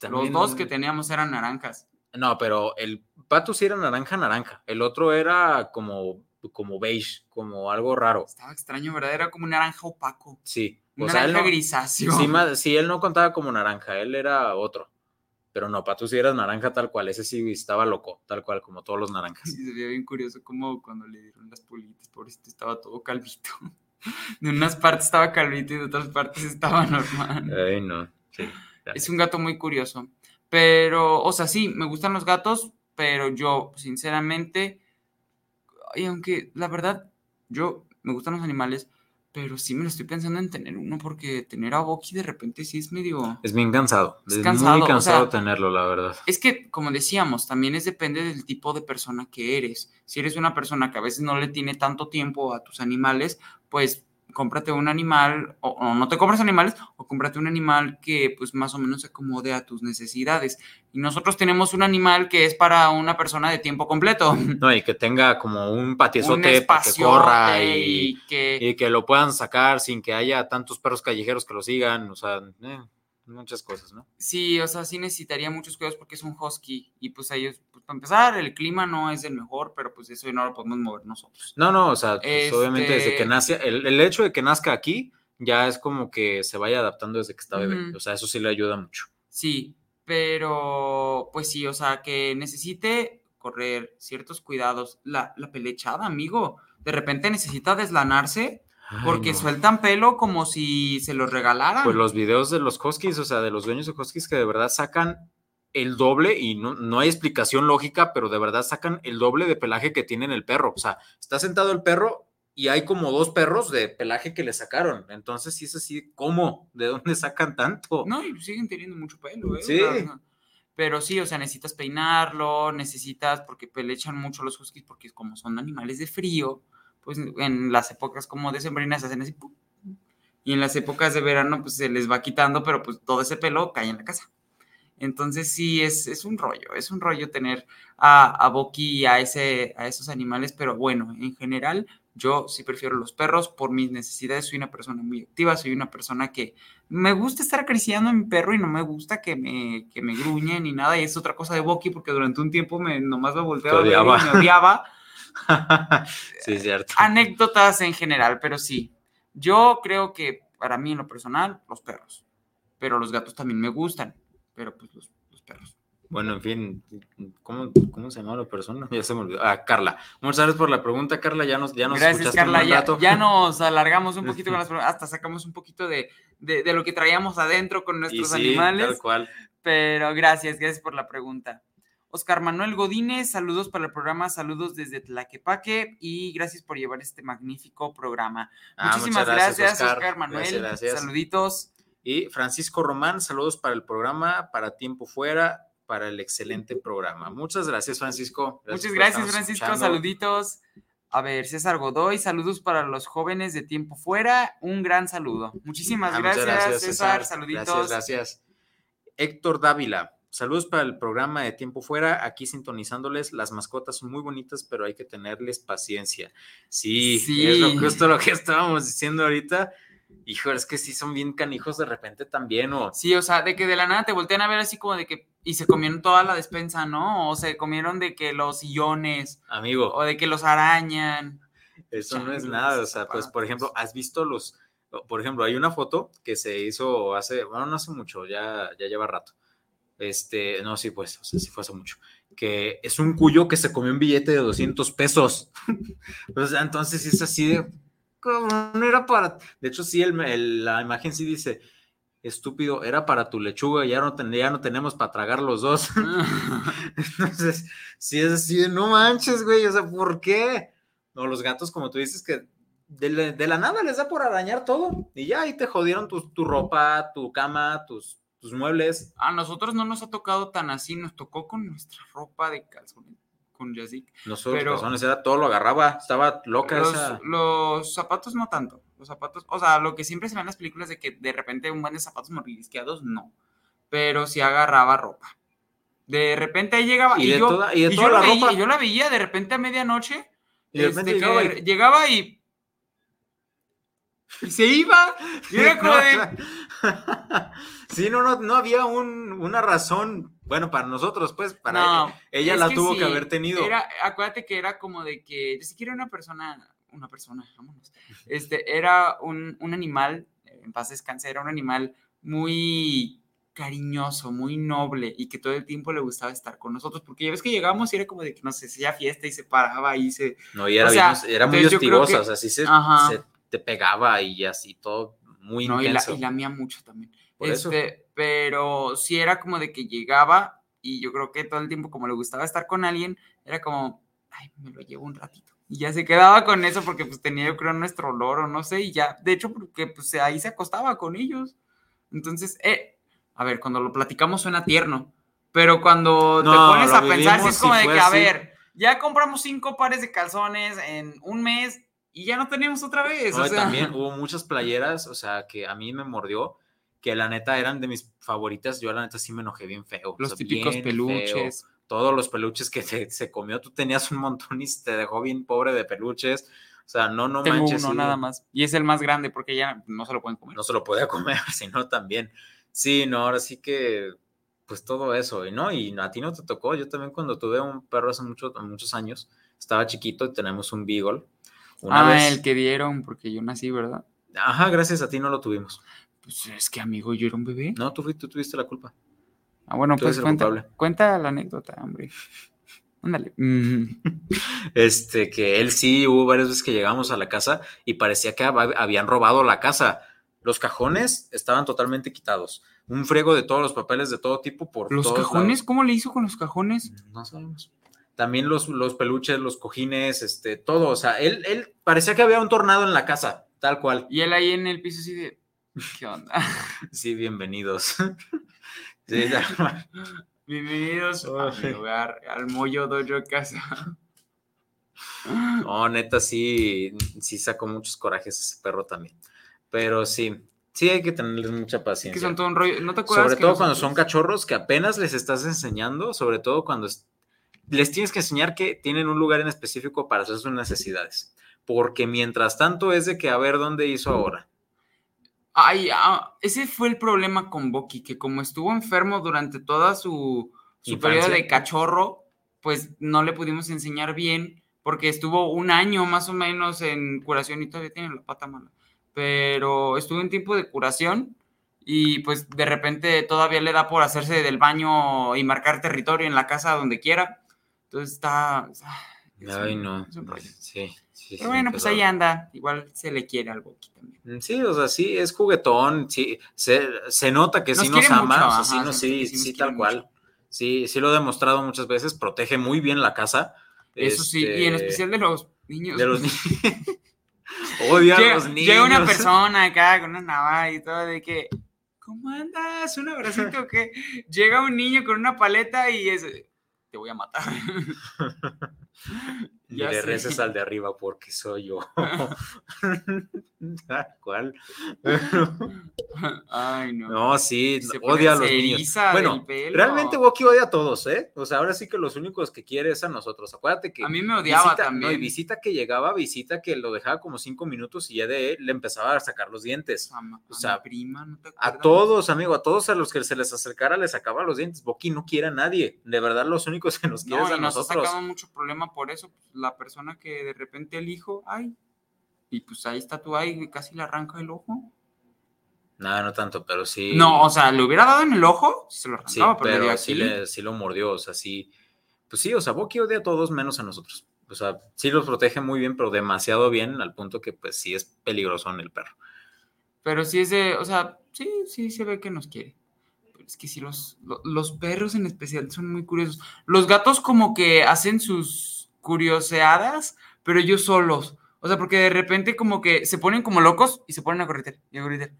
Los dos que teníamos eran naranjas. No, pero el pato sí era naranja, naranja. El otro era como, como beige, como algo raro. Estaba extraño, ¿verdad? Era como un naranja opaco. Sí. Un naranja grisáceo. Sí, él no contaba como naranja, él era otro. Pero no, Pato sí era naranja tal cual, ese sí estaba loco, tal cual, como todos los naranjas. Sí, se veía bien curioso como cuando le dieron las politas, pobrecito, estaba todo calvito. [laughs] De unas partes estaba calvito y de otras partes estaba normal. Ay, no. es un gato muy curioso. Pero, o sea, sí, me gustan los gatos, pero yo, sinceramente, y aunque la verdad, yo me gustan los animales, pero sí me lo estoy pensando en tener uno porque tener a Boki de repente sí es medio... Es bien cansado. Es, cansado, muy cansado tenerlo, la verdad. Es que, como decíamos, también es depende del tipo de persona que eres. Si eres una persona que a veces no le tiene tanto tiempo a tus animales, pues cómprate un animal, o, no te compras animales, o cómprate un animal que pues más o menos se acomode a tus necesidades. Y nosotros tenemos un animal que es para una persona de tiempo completo. [laughs] No, y que tenga como un patiezote para que corra y, que... que... lo puedan sacar sin que haya tantos perros callejeros que lo sigan, o sea... Eh muchas cosas, ¿no? Sí, o sea, sí necesitaría muchos cuidados porque es un husky y pues ellos, pues para empezar, el clima no es el mejor, pero pues eso no lo podemos mover nosotros. No, no, o sea, pues, obviamente desde que este nace, el, hecho de que nazca aquí ya es como que se vaya adaptando desde que está bebé, o sea, eso sí le ayuda mucho. Sí, pero pues sí, o sea, que necesite correr ciertos cuidados. La, la pelechada, amigo, de repente necesita deslanarse porque sueltan pelo como si se los regalaran. Pues los videos de los huskies, o sea, de los dueños de huskies que de verdad sacan el doble y no, no, hay explicación lógica, pero de verdad sacan el doble de pelaje que tiene el perro. O sea, está sentado el perro y hay como dos perros de pelaje que le sacaron. Entonces, si es así, ¿cómo? ¿De dónde [laughs] sacan tanto? No, y siguen teniendo mucho pelo, ¿eh? Sí. pero sí, o sea, necesitas peinarlo, necesitas, porque pelechan mucho los huskies, porque como son animales de frío, pues en las épocas como de sembrinas hacen así, y en las épocas de verano pues se les va quitando, pero pues todo ese pelo cae en la casa. Entonces sí, es, es un rollo, es un rollo tener a, a Boki y a, ese, a esos animales, pero bueno, en general yo sí prefiero los perros por mis necesidades, soy una persona muy activa, soy una persona que me gusta estar acariciando a mi perro y no me gusta que me, que me gruñen ni nada, y es otra cosa de Boki porque durante un tiempo me nomás me volteaba y me odiaba. [laughs] sí, cierto. Anécdotas en general, pero sí. Yo creo que para mí en lo personal, los perros. Pero los gatos también me gustan. Pero pues los, perros. Bueno, en fin, ¿cómo, ¿cómo, se llama la persona? [laughs] Ya se me olvidó. Ah, Carla. Muchas gracias por la pregunta, Carla. Ya nos, ya nos Gracias, Carla. Ya, ya, nos alargamos un [laughs] poquito con las preguntas. Hasta sacamos un poquito de, de, lo que traíamos adentro con nuestros animales. Tal cual. Pero gracias, gracias por la pregunta. Oscar Manuel Godínez, saludos para el programa, saludos desde Tlaquepaque y gracias por llevar este magnífico programa. Ah, Muchísimas gracias, Oscar, Manuel. Saluditos. Y Francisco Román, saludos para el programa, para Tiempo Fuera, para el excelente programa. Muchas gracias, Francisco. Muchas gracias, Francisco. Saluditos. A ver, César Godoy, saludos para los jóvenes de Tiempo Fuera. Un gran saludo. Muchísimas ah, gracias, César. Saluditos. Gracias, gracias. Héctor Dávila, Saludos para el programa de Tiempo Fuera, aquí sintonizándoles. Las mascotas son muy bonitas, pero hay que tenerles paciencia. Sí, sí. es lo, justo lo que estábamos diciendo ahorita. Hijo, es que sí son bien canijos de repente también, o... Sí, o sea, de que de la nada te voltean a ver así como de que... Y se comieron toda la despensa, ¿no? O se comieron de que los sillones. Amigo. O de que los arañan. Eso no es nada, o sea, pues, por ejemplo, ¿has visto los... Por ejemplo, hay una foto que se hizo hace, bueno, no hace mucho, ya, ya lleva rato este, no, sí, pues, o sea, sí fue hace mucho, que es un cuyo que se comió un billete de 200 pesos. [laughs] o sea, entonces es así de, ¿cómo no era para? De hecho, sí, el, la imagen sí dice, estúpido, era para tu lechuga, ya no, ya no tenemos para tragar los dos. [laughs] [laughs] entonces, sí es así de, no manches, güey, o sea, ¿por qué? No, los gatos, como tú dices, que de la, nada les da por arañar todo y ya ahí te jodieron tu, tu ropa, tu cama, tus tus muebles. A nosotros no nos ha tocado tan así, nos tocó con nuestra ropa de calzones, con Yazik. Nosotros pero calzones era todo lo agarraba, estaba loca los, esa. Los zapatos no tanto, los zapatos, o sea, lo que siempre se ve en las películas de que de repente un buen de zapatos mordisqueados, no, pero sí agarraba ropa. De repente ahí llegaba y, yo, toda, y, yo la ropa. yo la veía de repente a medianoche. Y de repente este, llegaba, y... llegaba y y se iba. Y era como de... sí, no, no, no había un, una razón, bueno, para nosotros, pues, para ella. Ella la tuvo que haber tenido. Era, acuérdate que era como de que, si quiere una persona, una persona, vámonos, [laughs] este, era un, un animal, en paz descanse, era un animal muy cariñoso, muy noble y que todo el tiempo le gustaba estar con nosotros, porque ya ves que llegamos y era como de que no sé, hacía fiesta y se paraba y se... No, y era, era muy hostigosa, o sea, sí se, se te pegaba y así todo muy no, intenso. Y la, mía mucho también. este, Pero sí era como de que llegaba y yo creo que todo el tiempo como le gustaba estar con alguien, era como, ay, me lo llevo un ratito. Y ya se quedaba con eso porque pues tenía yo creo nuestro olor o no sé, y ya, de hecho, porque pues ahí se acostaba con ellos. Entonces, eh, a ver, cuando lo platicamos suena tierno, pero cuando te pones a pensar, es como de que, a ver, ya compramos cinco pares de calzones en un mes, y ya no tenemos otra vez. También [laughs] hubo muchas playeras, o sea, que a mí me mordió, que la neta eran de mis favoritas. Yo la neta sí me enojé bien feo. Los típicos peluches. Todos los peluches que se, comió, tú tenías un montón y te dejó bien pobre de peluches. O sea, no, no Tengo manches. Uno, nada más. Y es el más grande porque ya no se lo pueden comer. No se lo podía [laughs] comer, sino también. Sí, no, ahora sí que, pues todo eso, y no, y a ti no te tocó. Yo también cuando tuve un perro hace muchos muchos años, estaba chiquito y tenemos un beagle ah, el que dieron, porque yo nací, ¿verdad? Ajá, gracias a ti no lo tuvimos. Pues es que, amigo, yo era un bebé. No, tú, tú tuviste la culpa. Ah, bueno, pues cuenta, cuenta la anécdota, hombre. Ándale. [laughs] Este, que él sí, hubo varias veces que llegamos a la casa y parecía que habían robado la casa. Los cajones estaban totalmente quitados. Un friego de todos los papeles de todo tipo por ¿Los cajones? ¿Cómo le hizo con los cajones? No sabemos también los, los peluches, los cojines, este, todo. O sea, él, él parecía que había un tornado en la casa, tal cual. Y él ahí en el piso así de, ¿qué onda? [laughs] sí, bienvenidos. [laughs] bienvenidos a mi hogar, al Moyo Dojo Casa. No, neta, sí, sí sacó muchos corajes ese perro también. Pero sí, sí hay que tenerles mucha paciencia. que son todo un rollo. ¿No te acuerdas sobre todo cuando son cachorros que apenas les estás enseñando, sobre todo cuando les tienes que enseñar que tienen un lugar en específico para hacer sus necesidades. Porque mientras tanto es de que a ver dónde hizo ahora. Ay, ah, ese fue el problema con Boki, que como estuvo enfermo durante toda su, su periodo de cachorro, pues no le pudimos enseñar bien, porque estuvo un año más o menos en curación y todavía tiene la pata mala. Pero estuvo en tiempo de curación y pues de repente todavía le da por hacerse del baño y marcar territorio en la casa donde quiera. Entonces está... Ay, no. Sí, sí. Pero bueno, pues ahí anda. Igual se le quiere algo aquí también. Mm, sí, o sea, sí, es juguetón. Sí, se, se nota que sí nos ama. sí, sí, sí, tal cual. Sí, sí lo he demostrado muchas veces, protege muy bien la casa. Eso sí, y en este, especial de los niños. De los niños. [laughs] [laughs] Odio a los niños. Llega una persona acá con una navaja y todo de que, ¿cómo andas? ¿Un abracito [laughs] que Llega un niño con una paleta y es, te voy a matar. [laughs] Y le reces al de arriba porque soy yo. [laughs] ¿Cuál? [laughs] Ay, no. No, sí, odia a los niños. Bueno, realmente Woki odia a todos, ¿eh? O sea, ahora sí que los únicos que quiere es a nosotros. Acuérdate que. A mí me odiaba visita, también. No, y visita que llegaba, visita que lo dejaba como cinco minutos y ya de él le empezaba a sacar los dientes. A, o sea, prima, ¿no te a todos, amigo, a todos a los que se les acercara le sacaba los dientes. Woki no quiere a nadie. De verdad, los únicos que nos quieren es a nosotros. Nos ha sacado mucho problema por eso. Pues, la persona que de repente el hijo, ay, y pues ahí está tú, ahí casi le arranca el ojo. No, no tanto, pero sí. No, o sea, le hubiera dado en el ojo, se lo arrancaba, pero, sí, le, sí, lo mordió, o sea, sí. Pues sí, o sea, Boki odia a todos menos a nosotros. O sea, sí los protege muy bien, pero demasiado bien, al punto que pues sí es peligroso en el perro. Pero sí es de, o sea, sí, sí se ve que nos quiere. Pero es que sí, los, los perros en especial son muy curiosos. Los gatos como que hacen sus curioseadas, pero ellos solos. O sea, porque de repente como que se ponen como locos y se ponen a correr y a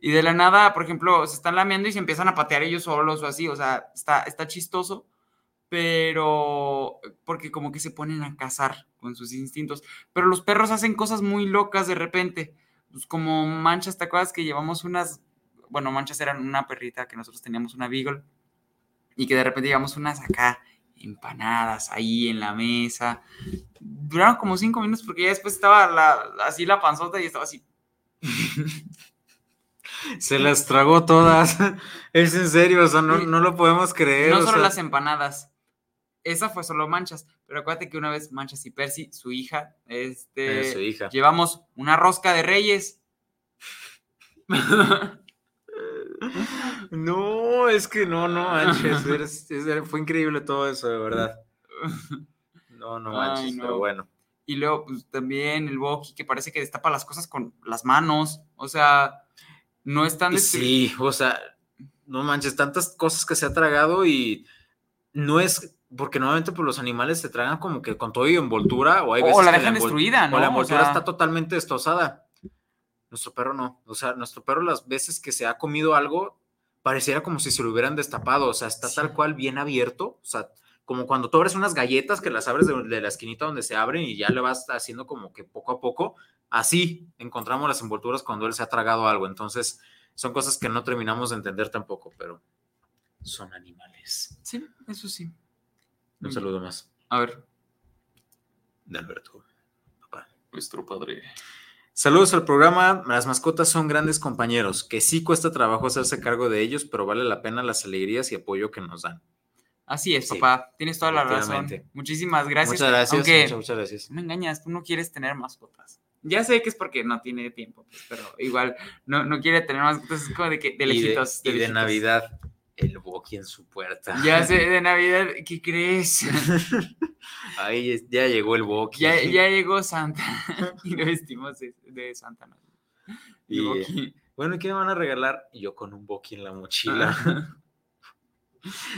Y de la nada, por ejemplo, se están lamiendo y se empiezan a patear ellos solos o así. O sea, está, está chistoso, pero porque como que se ponen a cazar con sus instintos. Pero los perros hacen cosas muy locas de repente. Pues como manchas, ¿te acuerdas que llevamos unas, bueno, manchas eran una perrita que nosotros teníamos una beagle y que de repente llevamos unas acá empanadas ahí en la mesa. Duraron como cinco minutos porque ya después estaba así la panzota y estaba así. [laughs] Se las tragó todas. [laughs] Es en serio, o sea, no, lo podemos creer. No solo las empanadas. Esa fue solo Manchas. Pero acuérdate que una vez Manchas y Percy, su hija, este. su hija. Llevamos una rosca de reyes. [laughs] No, es que no, no manches. fue increíble todo eso, de verdad. No, no manches, pero bueno. Y luego, pues también el Boki, que parece que destapa las cosas con las manos. O sea, no es tan. Sí, o sea, no manches, tantas cosas que se ha tragado y no es. Porque normalmente pues, los animales se tragan como que con todo y envoltura, o hay veces. O la dejan destruida, ¿no? O la envoltura está totalmente destrozada. Nuestro perro no. O sea, nuestro perro las veces que se ha comido algo, pareciera como si se lo hubieran destapado. O sea, está tal cual bien abierto. O sea, como cuando tú abres unas galletas que las abres de, la esquinita donde se abren y ya le vas haciendo como que poco a poco. Así encontramos las envolturas cuando él se ha tragado algo. Entonces, son cosas que no terminamos de entender tampoco, pero son animales. Sí, eso sí. Un saludo más. A ver. De Alberto, papá. Nuestro padre. Saludos al programa. Las mascotas son grandes compañeros, que sí cuesta trabajo hacerse cargo de ellos, pero vale la pena las alegrías y apoyo que nos dan. Así es, papá. Tienes toda la razón. Muchísimas gracias. Muchas gracias. muchas, gracias. No me engañas, tú no quieres tener mascotas. Ya sé que es porque no tiene tiempo, pues, pero igual no, no quiere tener mascotas. Es como de que de lejitos. Y de, Navidad, el Boki en su puerta. Ya sé, [laughs] de Navidad, ¿qué crees? [laughs] Ahí ya llegó el Boki. Ya, [laughs] ya llegó Santa y lo vestimos de, Santa. Y, bueno, ¿qué me van a regalar? yo con un Boki en la mochila.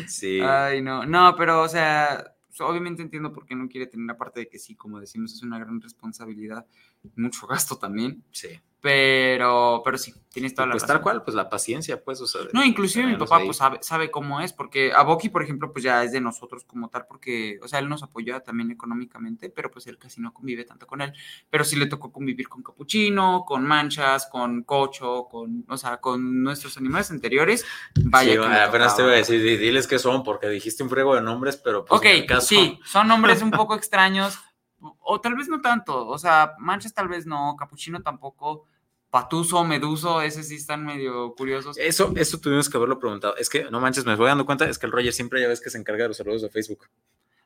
sí. Ay, no, no, pero o sea, obviamente entiendo por qué no quiere tener, aparte de que sí, como decimos, es una gran responsabilidad, mucho gasto también. Sí. Pero, pero sí, tienes toda la pues razón. tal cual, pues la paciencia, pues, o sea. No, inclusive mi papá, pues, sabe, sabe cómo es, porque a Boki, por ejemplo, pues ya es de nosotros como tal, porque, o sea, él nos apoya también económicamente, pero pues él casi no convive tanto con él. Pero sí le tocó convivir con Capuchino, con Manchas, con Cocho, con, o sea, con nuestros animales anteriores. Vaya. Sí, apenas te voy a decir, diles qué son, porque dijiste un frego de nombres, pero pues. Ok, sí, son nombres un poco extraños. O tal vez no tanto, o sea, Manchas tal vez no, Capuchino tampoco, Patuso, Meduso, ese sí están medio curiosos. Eso, eso tuvimos que haberlo preguntado. Es que, no manches, me voy dando cuenta, es que el Roger siempre ya ves que se encarga de los saludos de Facebook.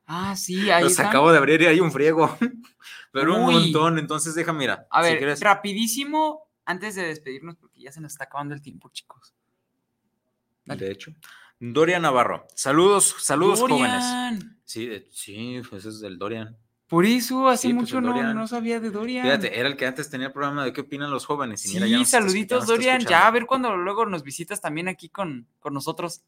Ah, sí, ahí Los acabo de abrir y hay un friego, [laughs] pero un montón, entonces deja, mira. A ver, rapidísimo, antes de despedirnos, porque ya se nos está acabando el tiempo, chicos. De hecho. Dorian Navarro, saludos, saludos jóvenes. Sí, sí, pues es del Dorian. Por eso, hace pues, mucho no, no, sabía de Dorian. Fíjate, era el que antes tenía el programa de qué opinan los jóvenes. sí, saluditos, Dorian. Ya a ver cuando luego nos visitas también aquí con, con nosotros.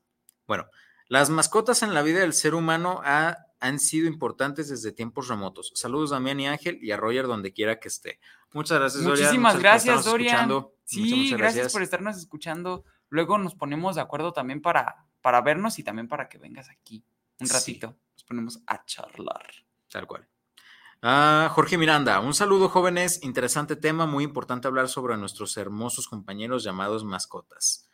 Bueno, Las mascotas en la vida del ser humano han sido importantes desde tiempos remotos. Saludos a Damián y Ángel y a Roger donde quiera que esté. Muchas gracias, Dorian. Muchísimas gracias, Dorian. Sí, gracias. por estarnos escuchando. Luego nos ponemos de acuerdo también para, para vernos y también para que vengas aquí un ratito. Nos ponemos a charlar. Tal cual. Ah, Jorge Miranda, un saludo jóvenes, interesante tema, muy importante hablar sobre nuestros hermosos compañeros llamados mascotas.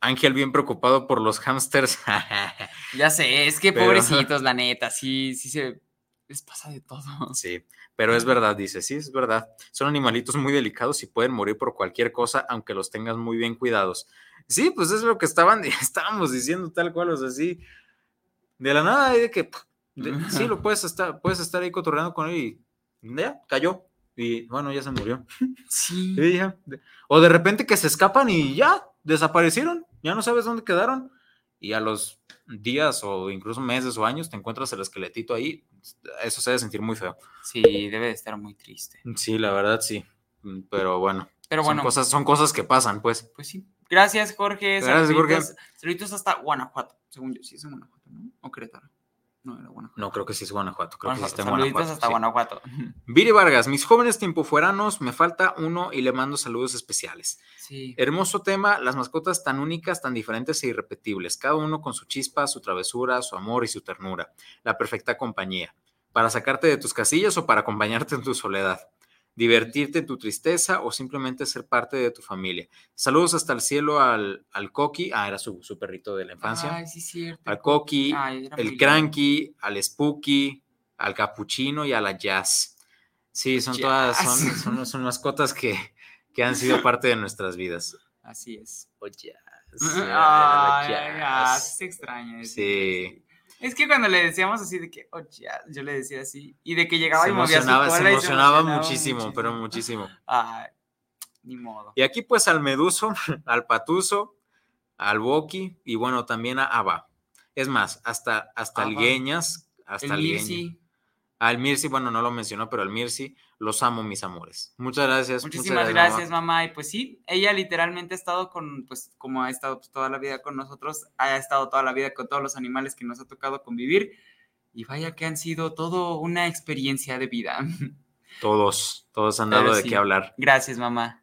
Ángel bien preocupado por los hámsters. [laughs] ya sé, es que pobrecitos, la neta, sí, sí se les pasa de todo. Sí, pero es verdad, dice, sí, es verdad. Son animalitos muy delicados y pueden morir por cualquier cosa, aunque los tengas muy bien cuidados. Sí, pues es lo que estaban, [laughs] estábamos diciendo tal cual, o sea, sí. De la nada, de que [laughs] sí, lo puedes estar, puedes estar ahí cotorreando con él y ya, cayó. Y bueno, ya se murió. [laughs] Sí. O de repente que se escapan y ya, desaparecieron, ya no sabes dónde quedaron. Y a los días o incluso meses o años te encuentras el esqueletito ahí, eso se debe sentir muy feo. Sí, debe de estar muy triste. Sí, la verdad sí. Pero bueno. Pero bueno. Son cosas, son cosas que pasan, pues. Pues sí. Gracias, Jorge. Gracias, Jorge. Saluditos hasta Guanajuato, según yo. Sí, es en Guanajuato, ¿no? O Querétaro. No, era Guanajuato. No, creo que sí es Guanajuato. Creo que sí Guanajuato. hasta Guanajuato. [laughs] Viri Vargas, mis jóvenes tiempofueranos, me falta uno y le mando saludos especiales. Sí. Hermoso tema, las mascotas tan únicas, tan diferentes e irrepetibles, cada uno con su chispa, su travesura, su amor y su ternura. La perfecta compañía. Para sacarte de tus casillas o para acompañarte en tu soledad divertirte en tu tristeza o simplemente ser parte de tu familia. Saludos hasta el cielo al, al Coqui, ah, era su, su, perrito de la infancia. Ay, sí, cierto. Al Coqui, el Cranky, al Spooky, al Capuchino y a la Jazz. Sí, son todas, son, son, [laughs] mascotas que, que, han sido parte de nuestras vidas. Así es. O Jazz. [laughs] Ay, jazz. se extraña. Sí. Es que cuando le decíamos así de que, oh, yo le decía así, y de que llegaba y movía su cola Se emocionaba, muchísimo, pero muchísimo. [laughs] Ay, ni modo. Y aquí pues al Meduso, [laughs] al Patuso, al Boki y bueno, también a Ava. Es más, hasta, hasta Algueñas, hasta el Al Mirsi, bueno, no lo mencionó, pero al Mirsi, los amo, mis amores. Muchas gracias. Muchísimas gracias, mamá. Y pues sí, ella literalmente ha estado con, pues como ha estado pues, toda la vida con nosotros, ha estado toda la vida con todos los animales que nos ha tocado convivir. Y vaya que han sido todo una experiencia de vida. [laughs] Todos, todos han dado de qué hablar. Gracias, mamá.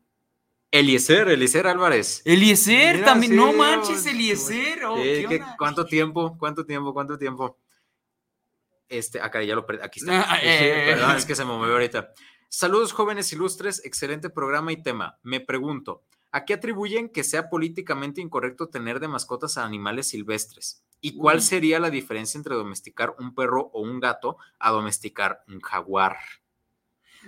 Eliezer, Eliezer Álvarez. Eliezer también, no manches, Eliezer. Oh, ¿Cuánto tiempo? ¿Cuánto tiempo? ¿Cuánto tiempo? Este, acá ya lo perdí. Aquí está. [laughs] Ah, eh, eh, Perdón, es que se me movió ahorita. Saludos jóvenes ilustres, excelente programa y tema. Me pregunto, ¿a qué atribuyen que sea políticamente incorrecto tener de mascotas a animales silvestres? ¿Y cuál sería la diferencia entre domesticar un perro o un gato a domesticar un jaguar?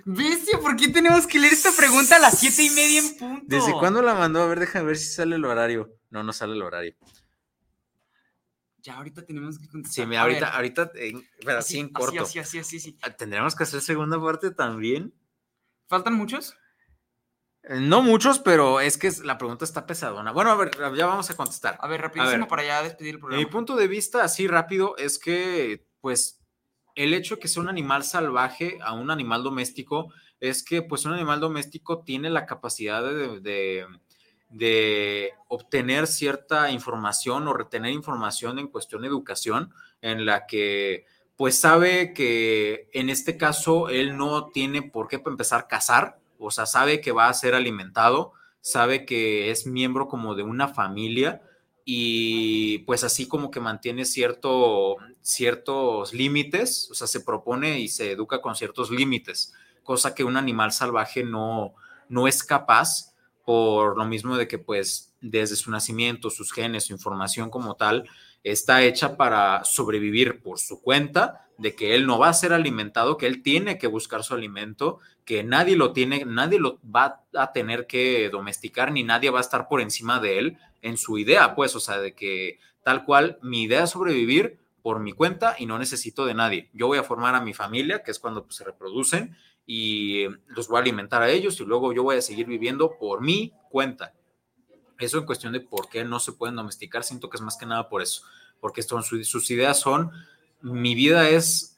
Bestia, ¿por qué tenemos que leer esta pregunta a las siete y media en punto? ¿Desde cuándo la mandó? A ver, déjame ver si sale el horario. No, no sale el horario ya ahorita tenemos que contestar. Sí, ahorita, ahorita, pero así, en corto. Así, así, así, sí. Ah, ¿Tendremos que hacer segunda parte también? ¿Faltan muchos? Eh, no muchos, pero es que la pregunta está pesadona. Bueno, a ver, ya vamos a contestar. A ver, rapidísimo para ya despedir el programa. Mi punto de vista, así rápido, es que, pues, el hecho de que sea un animal salvaje a un animal doméstico es que, pues, un animal doméstico tiene la capacidad de de obtener cierta información o retener información en cuestión de educación, en la que pues sabe que en este caso él no tiene por qué empezar a cazar, o sea, sabe que va a ser alimentado, sabe que es miembro como de una familia y pues así como que mantiene cierto, ciertos límites, o sea, se propone y se educa con ciertos límites, cosa que un animal salvaje no, no es capaz por lo mismo de que pues desde su nacimiento, sus genes, su información como tal, está hecha para sobrevivir por su cuenta, de que él no va a ser alimentado, que él tiene que buscar su alimento, que nadie lo tiene, nadie lo va a tener que domesticar, ni nadie va a estar por encima de él en su idea, pues, o sea, de que tal cual mi idea es sobrevivir por mi cuenta y no necesito de nadie. Yo voy a formar a mi familia, que es cuando pues, se reproducen, y los voy a alimentar a ellos y luego yo voy a seguir viviendo por mi cuenta. Eso en cuestión de por qué no se pueden domesticar, siento que es más que nada por eso, porque sus ideas son, mi vida es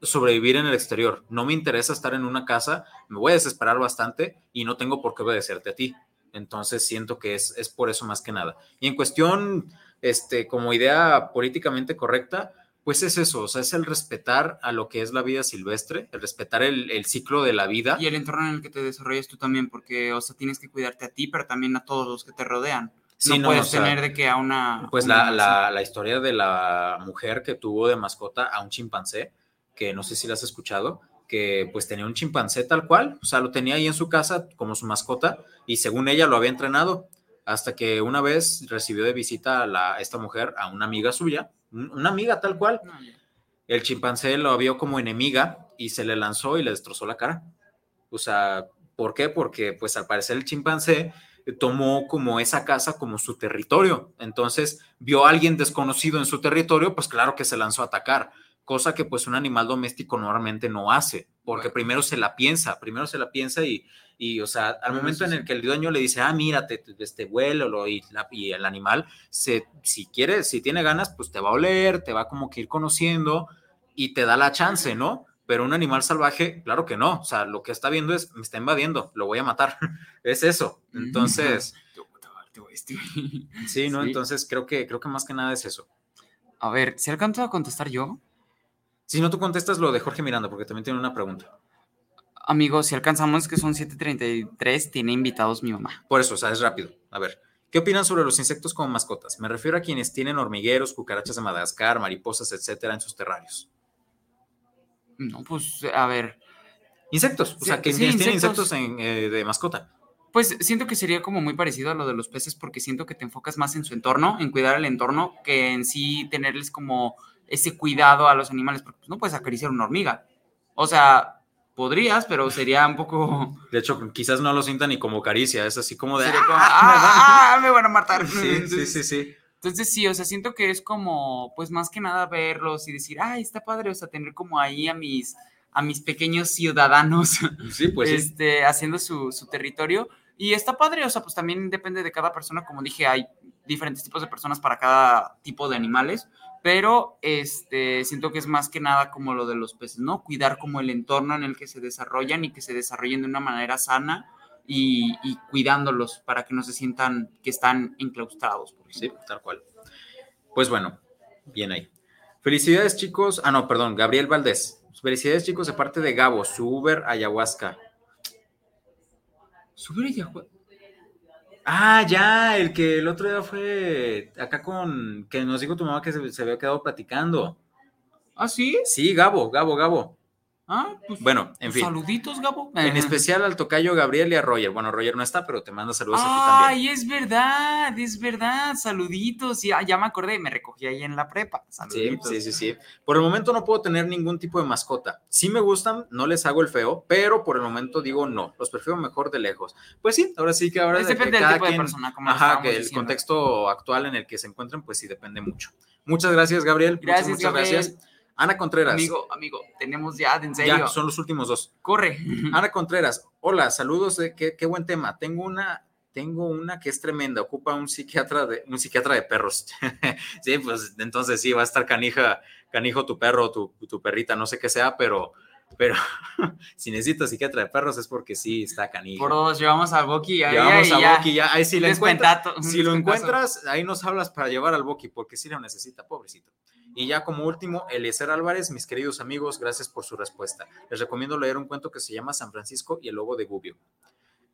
sobrevivir en el exterior, no me interesa estar en una casa, me voy a desesperar bastante y no tengo por qué obedecerte a ti. Entonces siento que es, es por eso más que nada. Y en cuestión, este, como idea políticamente correcta, pues es eso, o sea, es el respetar a lo que es la vida silvestre, el respetar el, ciclo de la vida. Y el entorno en el que te desarrollas tú también, porque, o sea, tienes que cuidarte a ti, pero también a todos los que te rodean. no, puedes tener de que a una... Pues la, la, la, historia de la mujer que tuvo de mascota a un chimpancé, que no sé si la has escuchado, que pues tenía un chimpancé tal cual, o sea, lo tenía ahí en su casa como su mascota y según ella lo había entrenado, hasta que una vez recibió de visita a, la, esta mujer a una amiga suya, una amiga tal cual. El chimpancé lo vio como enemiga y se le lanzó y le destrozó la cara. O sea, ¿por qué? Porque pues al parecer el chimpancé tomó como esa casa como su territorio. Entonces vio a alguien desconocido en su territorio, pues claro que se lanzó a atacar cosa que pues un animal doméstico normalmente no hace, porque primero se la piensa, primero se la piensa y, y o sea, al momento en el que el dueño le dice, ah, mírate, este vuelo y, y el animal, se, si quiere, si tiene ganas, pues te va a oler, te va como que ir conociendo y te da la chance, ¿no? Pero un animal salvaje, claro que no, o sea, lo que está viendo es, me está invadiendo, lo voy a matar, [laughs] es eso. Entonces... [laughs] Sí, ¿no? Entonces creo que, creo que más que nada es eso. A ver, si alcanzo a contestar yo, si no, tú contestas lo de Jorge Miranda, porque también tiene una pregunta. Amigos, si alcanzamos que son 7:33, tiene invitados mi mamá. Por eso, o sea, es rápido. A ver, ¿qué opinan sobre los insectos como mascotas? Me refiero a quienes tienen hormigueros, cucarachas de Madagascar, mariposas, etcétera, en sus terrarios. No, pues, a ver. Insectos, o sea, que tienen insectos eh, de mascota. Pues siento que sería como muy parecido a lo de los peces porque siento que te enfocas más en su entorno, en cuidar el entorno, que en sí tenerles como ese cuidado a los animales, porque pues, no puedes acariciar una hormiga. O sea, podrías, pero sería un poco... De hecho, quizás no lo sientan ni como caricia, es así como de... ¡Ah, ah, ah, me van a matar! [laughs] Sí, sí, sí, sí. Entonces sí, o sea, siento que es como, pues más que nada verlos y decir, ay, está padre, o sea, tener como ahí a mis, a mis pequeños ciudadanos, [laughs] sí, pues, este, haciendo su, su territorio. Y está padre, o sea, pues también depende de cada persona, como dije, hay diferentes tipos de personas para cada tipo de animales, pero este, siento que es más que nada como lo de los peces, ¿no? Cuidar como el entorno en el que se desarrollan y que se desarrollen de una manera sana y, cuidándolos para que no se sientan que están enclaustrados. Por sí, tal cual. Pues bueno, bien ahí. Felicidades chicos. Ah, no, perdón, Gabriel Valdés. Felicidades chicos de parte de Gabo, su Uber Ayahuasca. ¿Su Uber Ayahuasca? Ah, ya, el que el otro día fue acá con, que nos dijo tu mamá que se, se había quedado platicando. ¿Ah, sí? Sí, Gabo, Gabo, Gabo. Ah, pues. Bueno, en fin. Saluditos, Gabo. En especial al tocayo Gabriel y a Roger. Bueno, Roger no está, pero te manda saludos a ti también. Ay, es verdad, es verdad. Saluditos. Ya, ya me acordé, me recogí ahí en la prepa. Saluditos. Sí, sí, sí, sí. Por el momento no puedo tener ningún tipo de mascota. Sí me gustan, no les hago el feo, pero por el momento digo no. Los prefiero mejor de lejos. Pues sí, ahora sí que ahora. Es depende del tipo de persona, como Ajá, que el contexto actual en el que se encuentran, pues sí depende mucho. Muchas gracias, Gabriel. Gracias, muchas, gracias. Ana Contreras. Amigo, amigo, tenemos ya, en serio. Ya, son los últimos dos. Corre. [laughs] Ana Contreras, hola, saludos, qué, qué, buen tema. Tengo una, tengo una que es tremenda, ocupa un psiquiatra de, un psiquiatra de perros. [laughs] sí, pues entonces sí, va a estar canija, canijo tu perro, tu, tu perrita, no sé qué sea, pero, pero [laughs] si necesitas psiquiatra de perros es porque sí está canijo. Por dos, llevamos al Boki. Llevamos a Boki, ya. Ahí si, lo encuentras, si lo encuentras, ahí nos hablas para llevar al Boki, porque sí lo necesita, pobrecito. Y ya como último, Eliezer Álvarez, mis queridos amigos, gracias por su respuesta. Les recomiendo leer un cuento que se llama San Francisco y el lobo de Gubbio.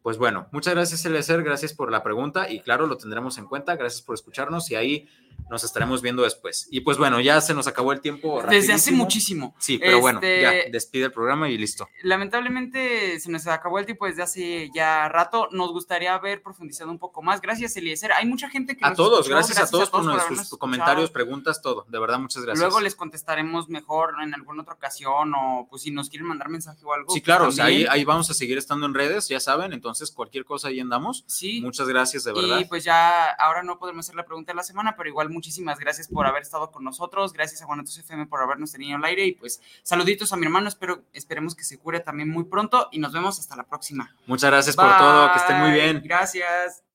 Pues bueno, muchas gracias Eliezer, gracias por la pregunta y claro, lo tendremos en cuenta. Gracias por escucharnos y ahí nos estaremos viendo después. Y pues bueno, ya se nos acabó el tiempo. Desde hace muchísimo. Sí, pero bueno, ya este, despide el programa y listo. Lamentablemente se nos acabó el tiempo desde hace ya rato. Nos gustaría haber profundizado un poco más. Gracias, Eliezer. Hay mucha gente que... A todos, gracias, a todos, por, sus comentarios, preguntas, todo. De verdad, muchas gracias. Luego les contestaremos mejor en alguna otra ocasión o pues si nos quieren mandar mensaje o algo. Sí, claro, ahí, ahí vamos a seguir estando en redes, ya saben, entonces cualquier cosa ahí andamos. Sí. Muchas gracias, de verdad. Y pues ya ahora no podemos hacer la pregunta de la semana, pero igual muchísimas gracias por haber estado con nosotros, gracias a Guanatos FM por habernos tenido al aire y pues saluditos a mi hermano, espero, esperemos que se cure también muy pronto y nos vemos hasta la próxima. Muchas gracias por todo, que estén muy bien. Gracias.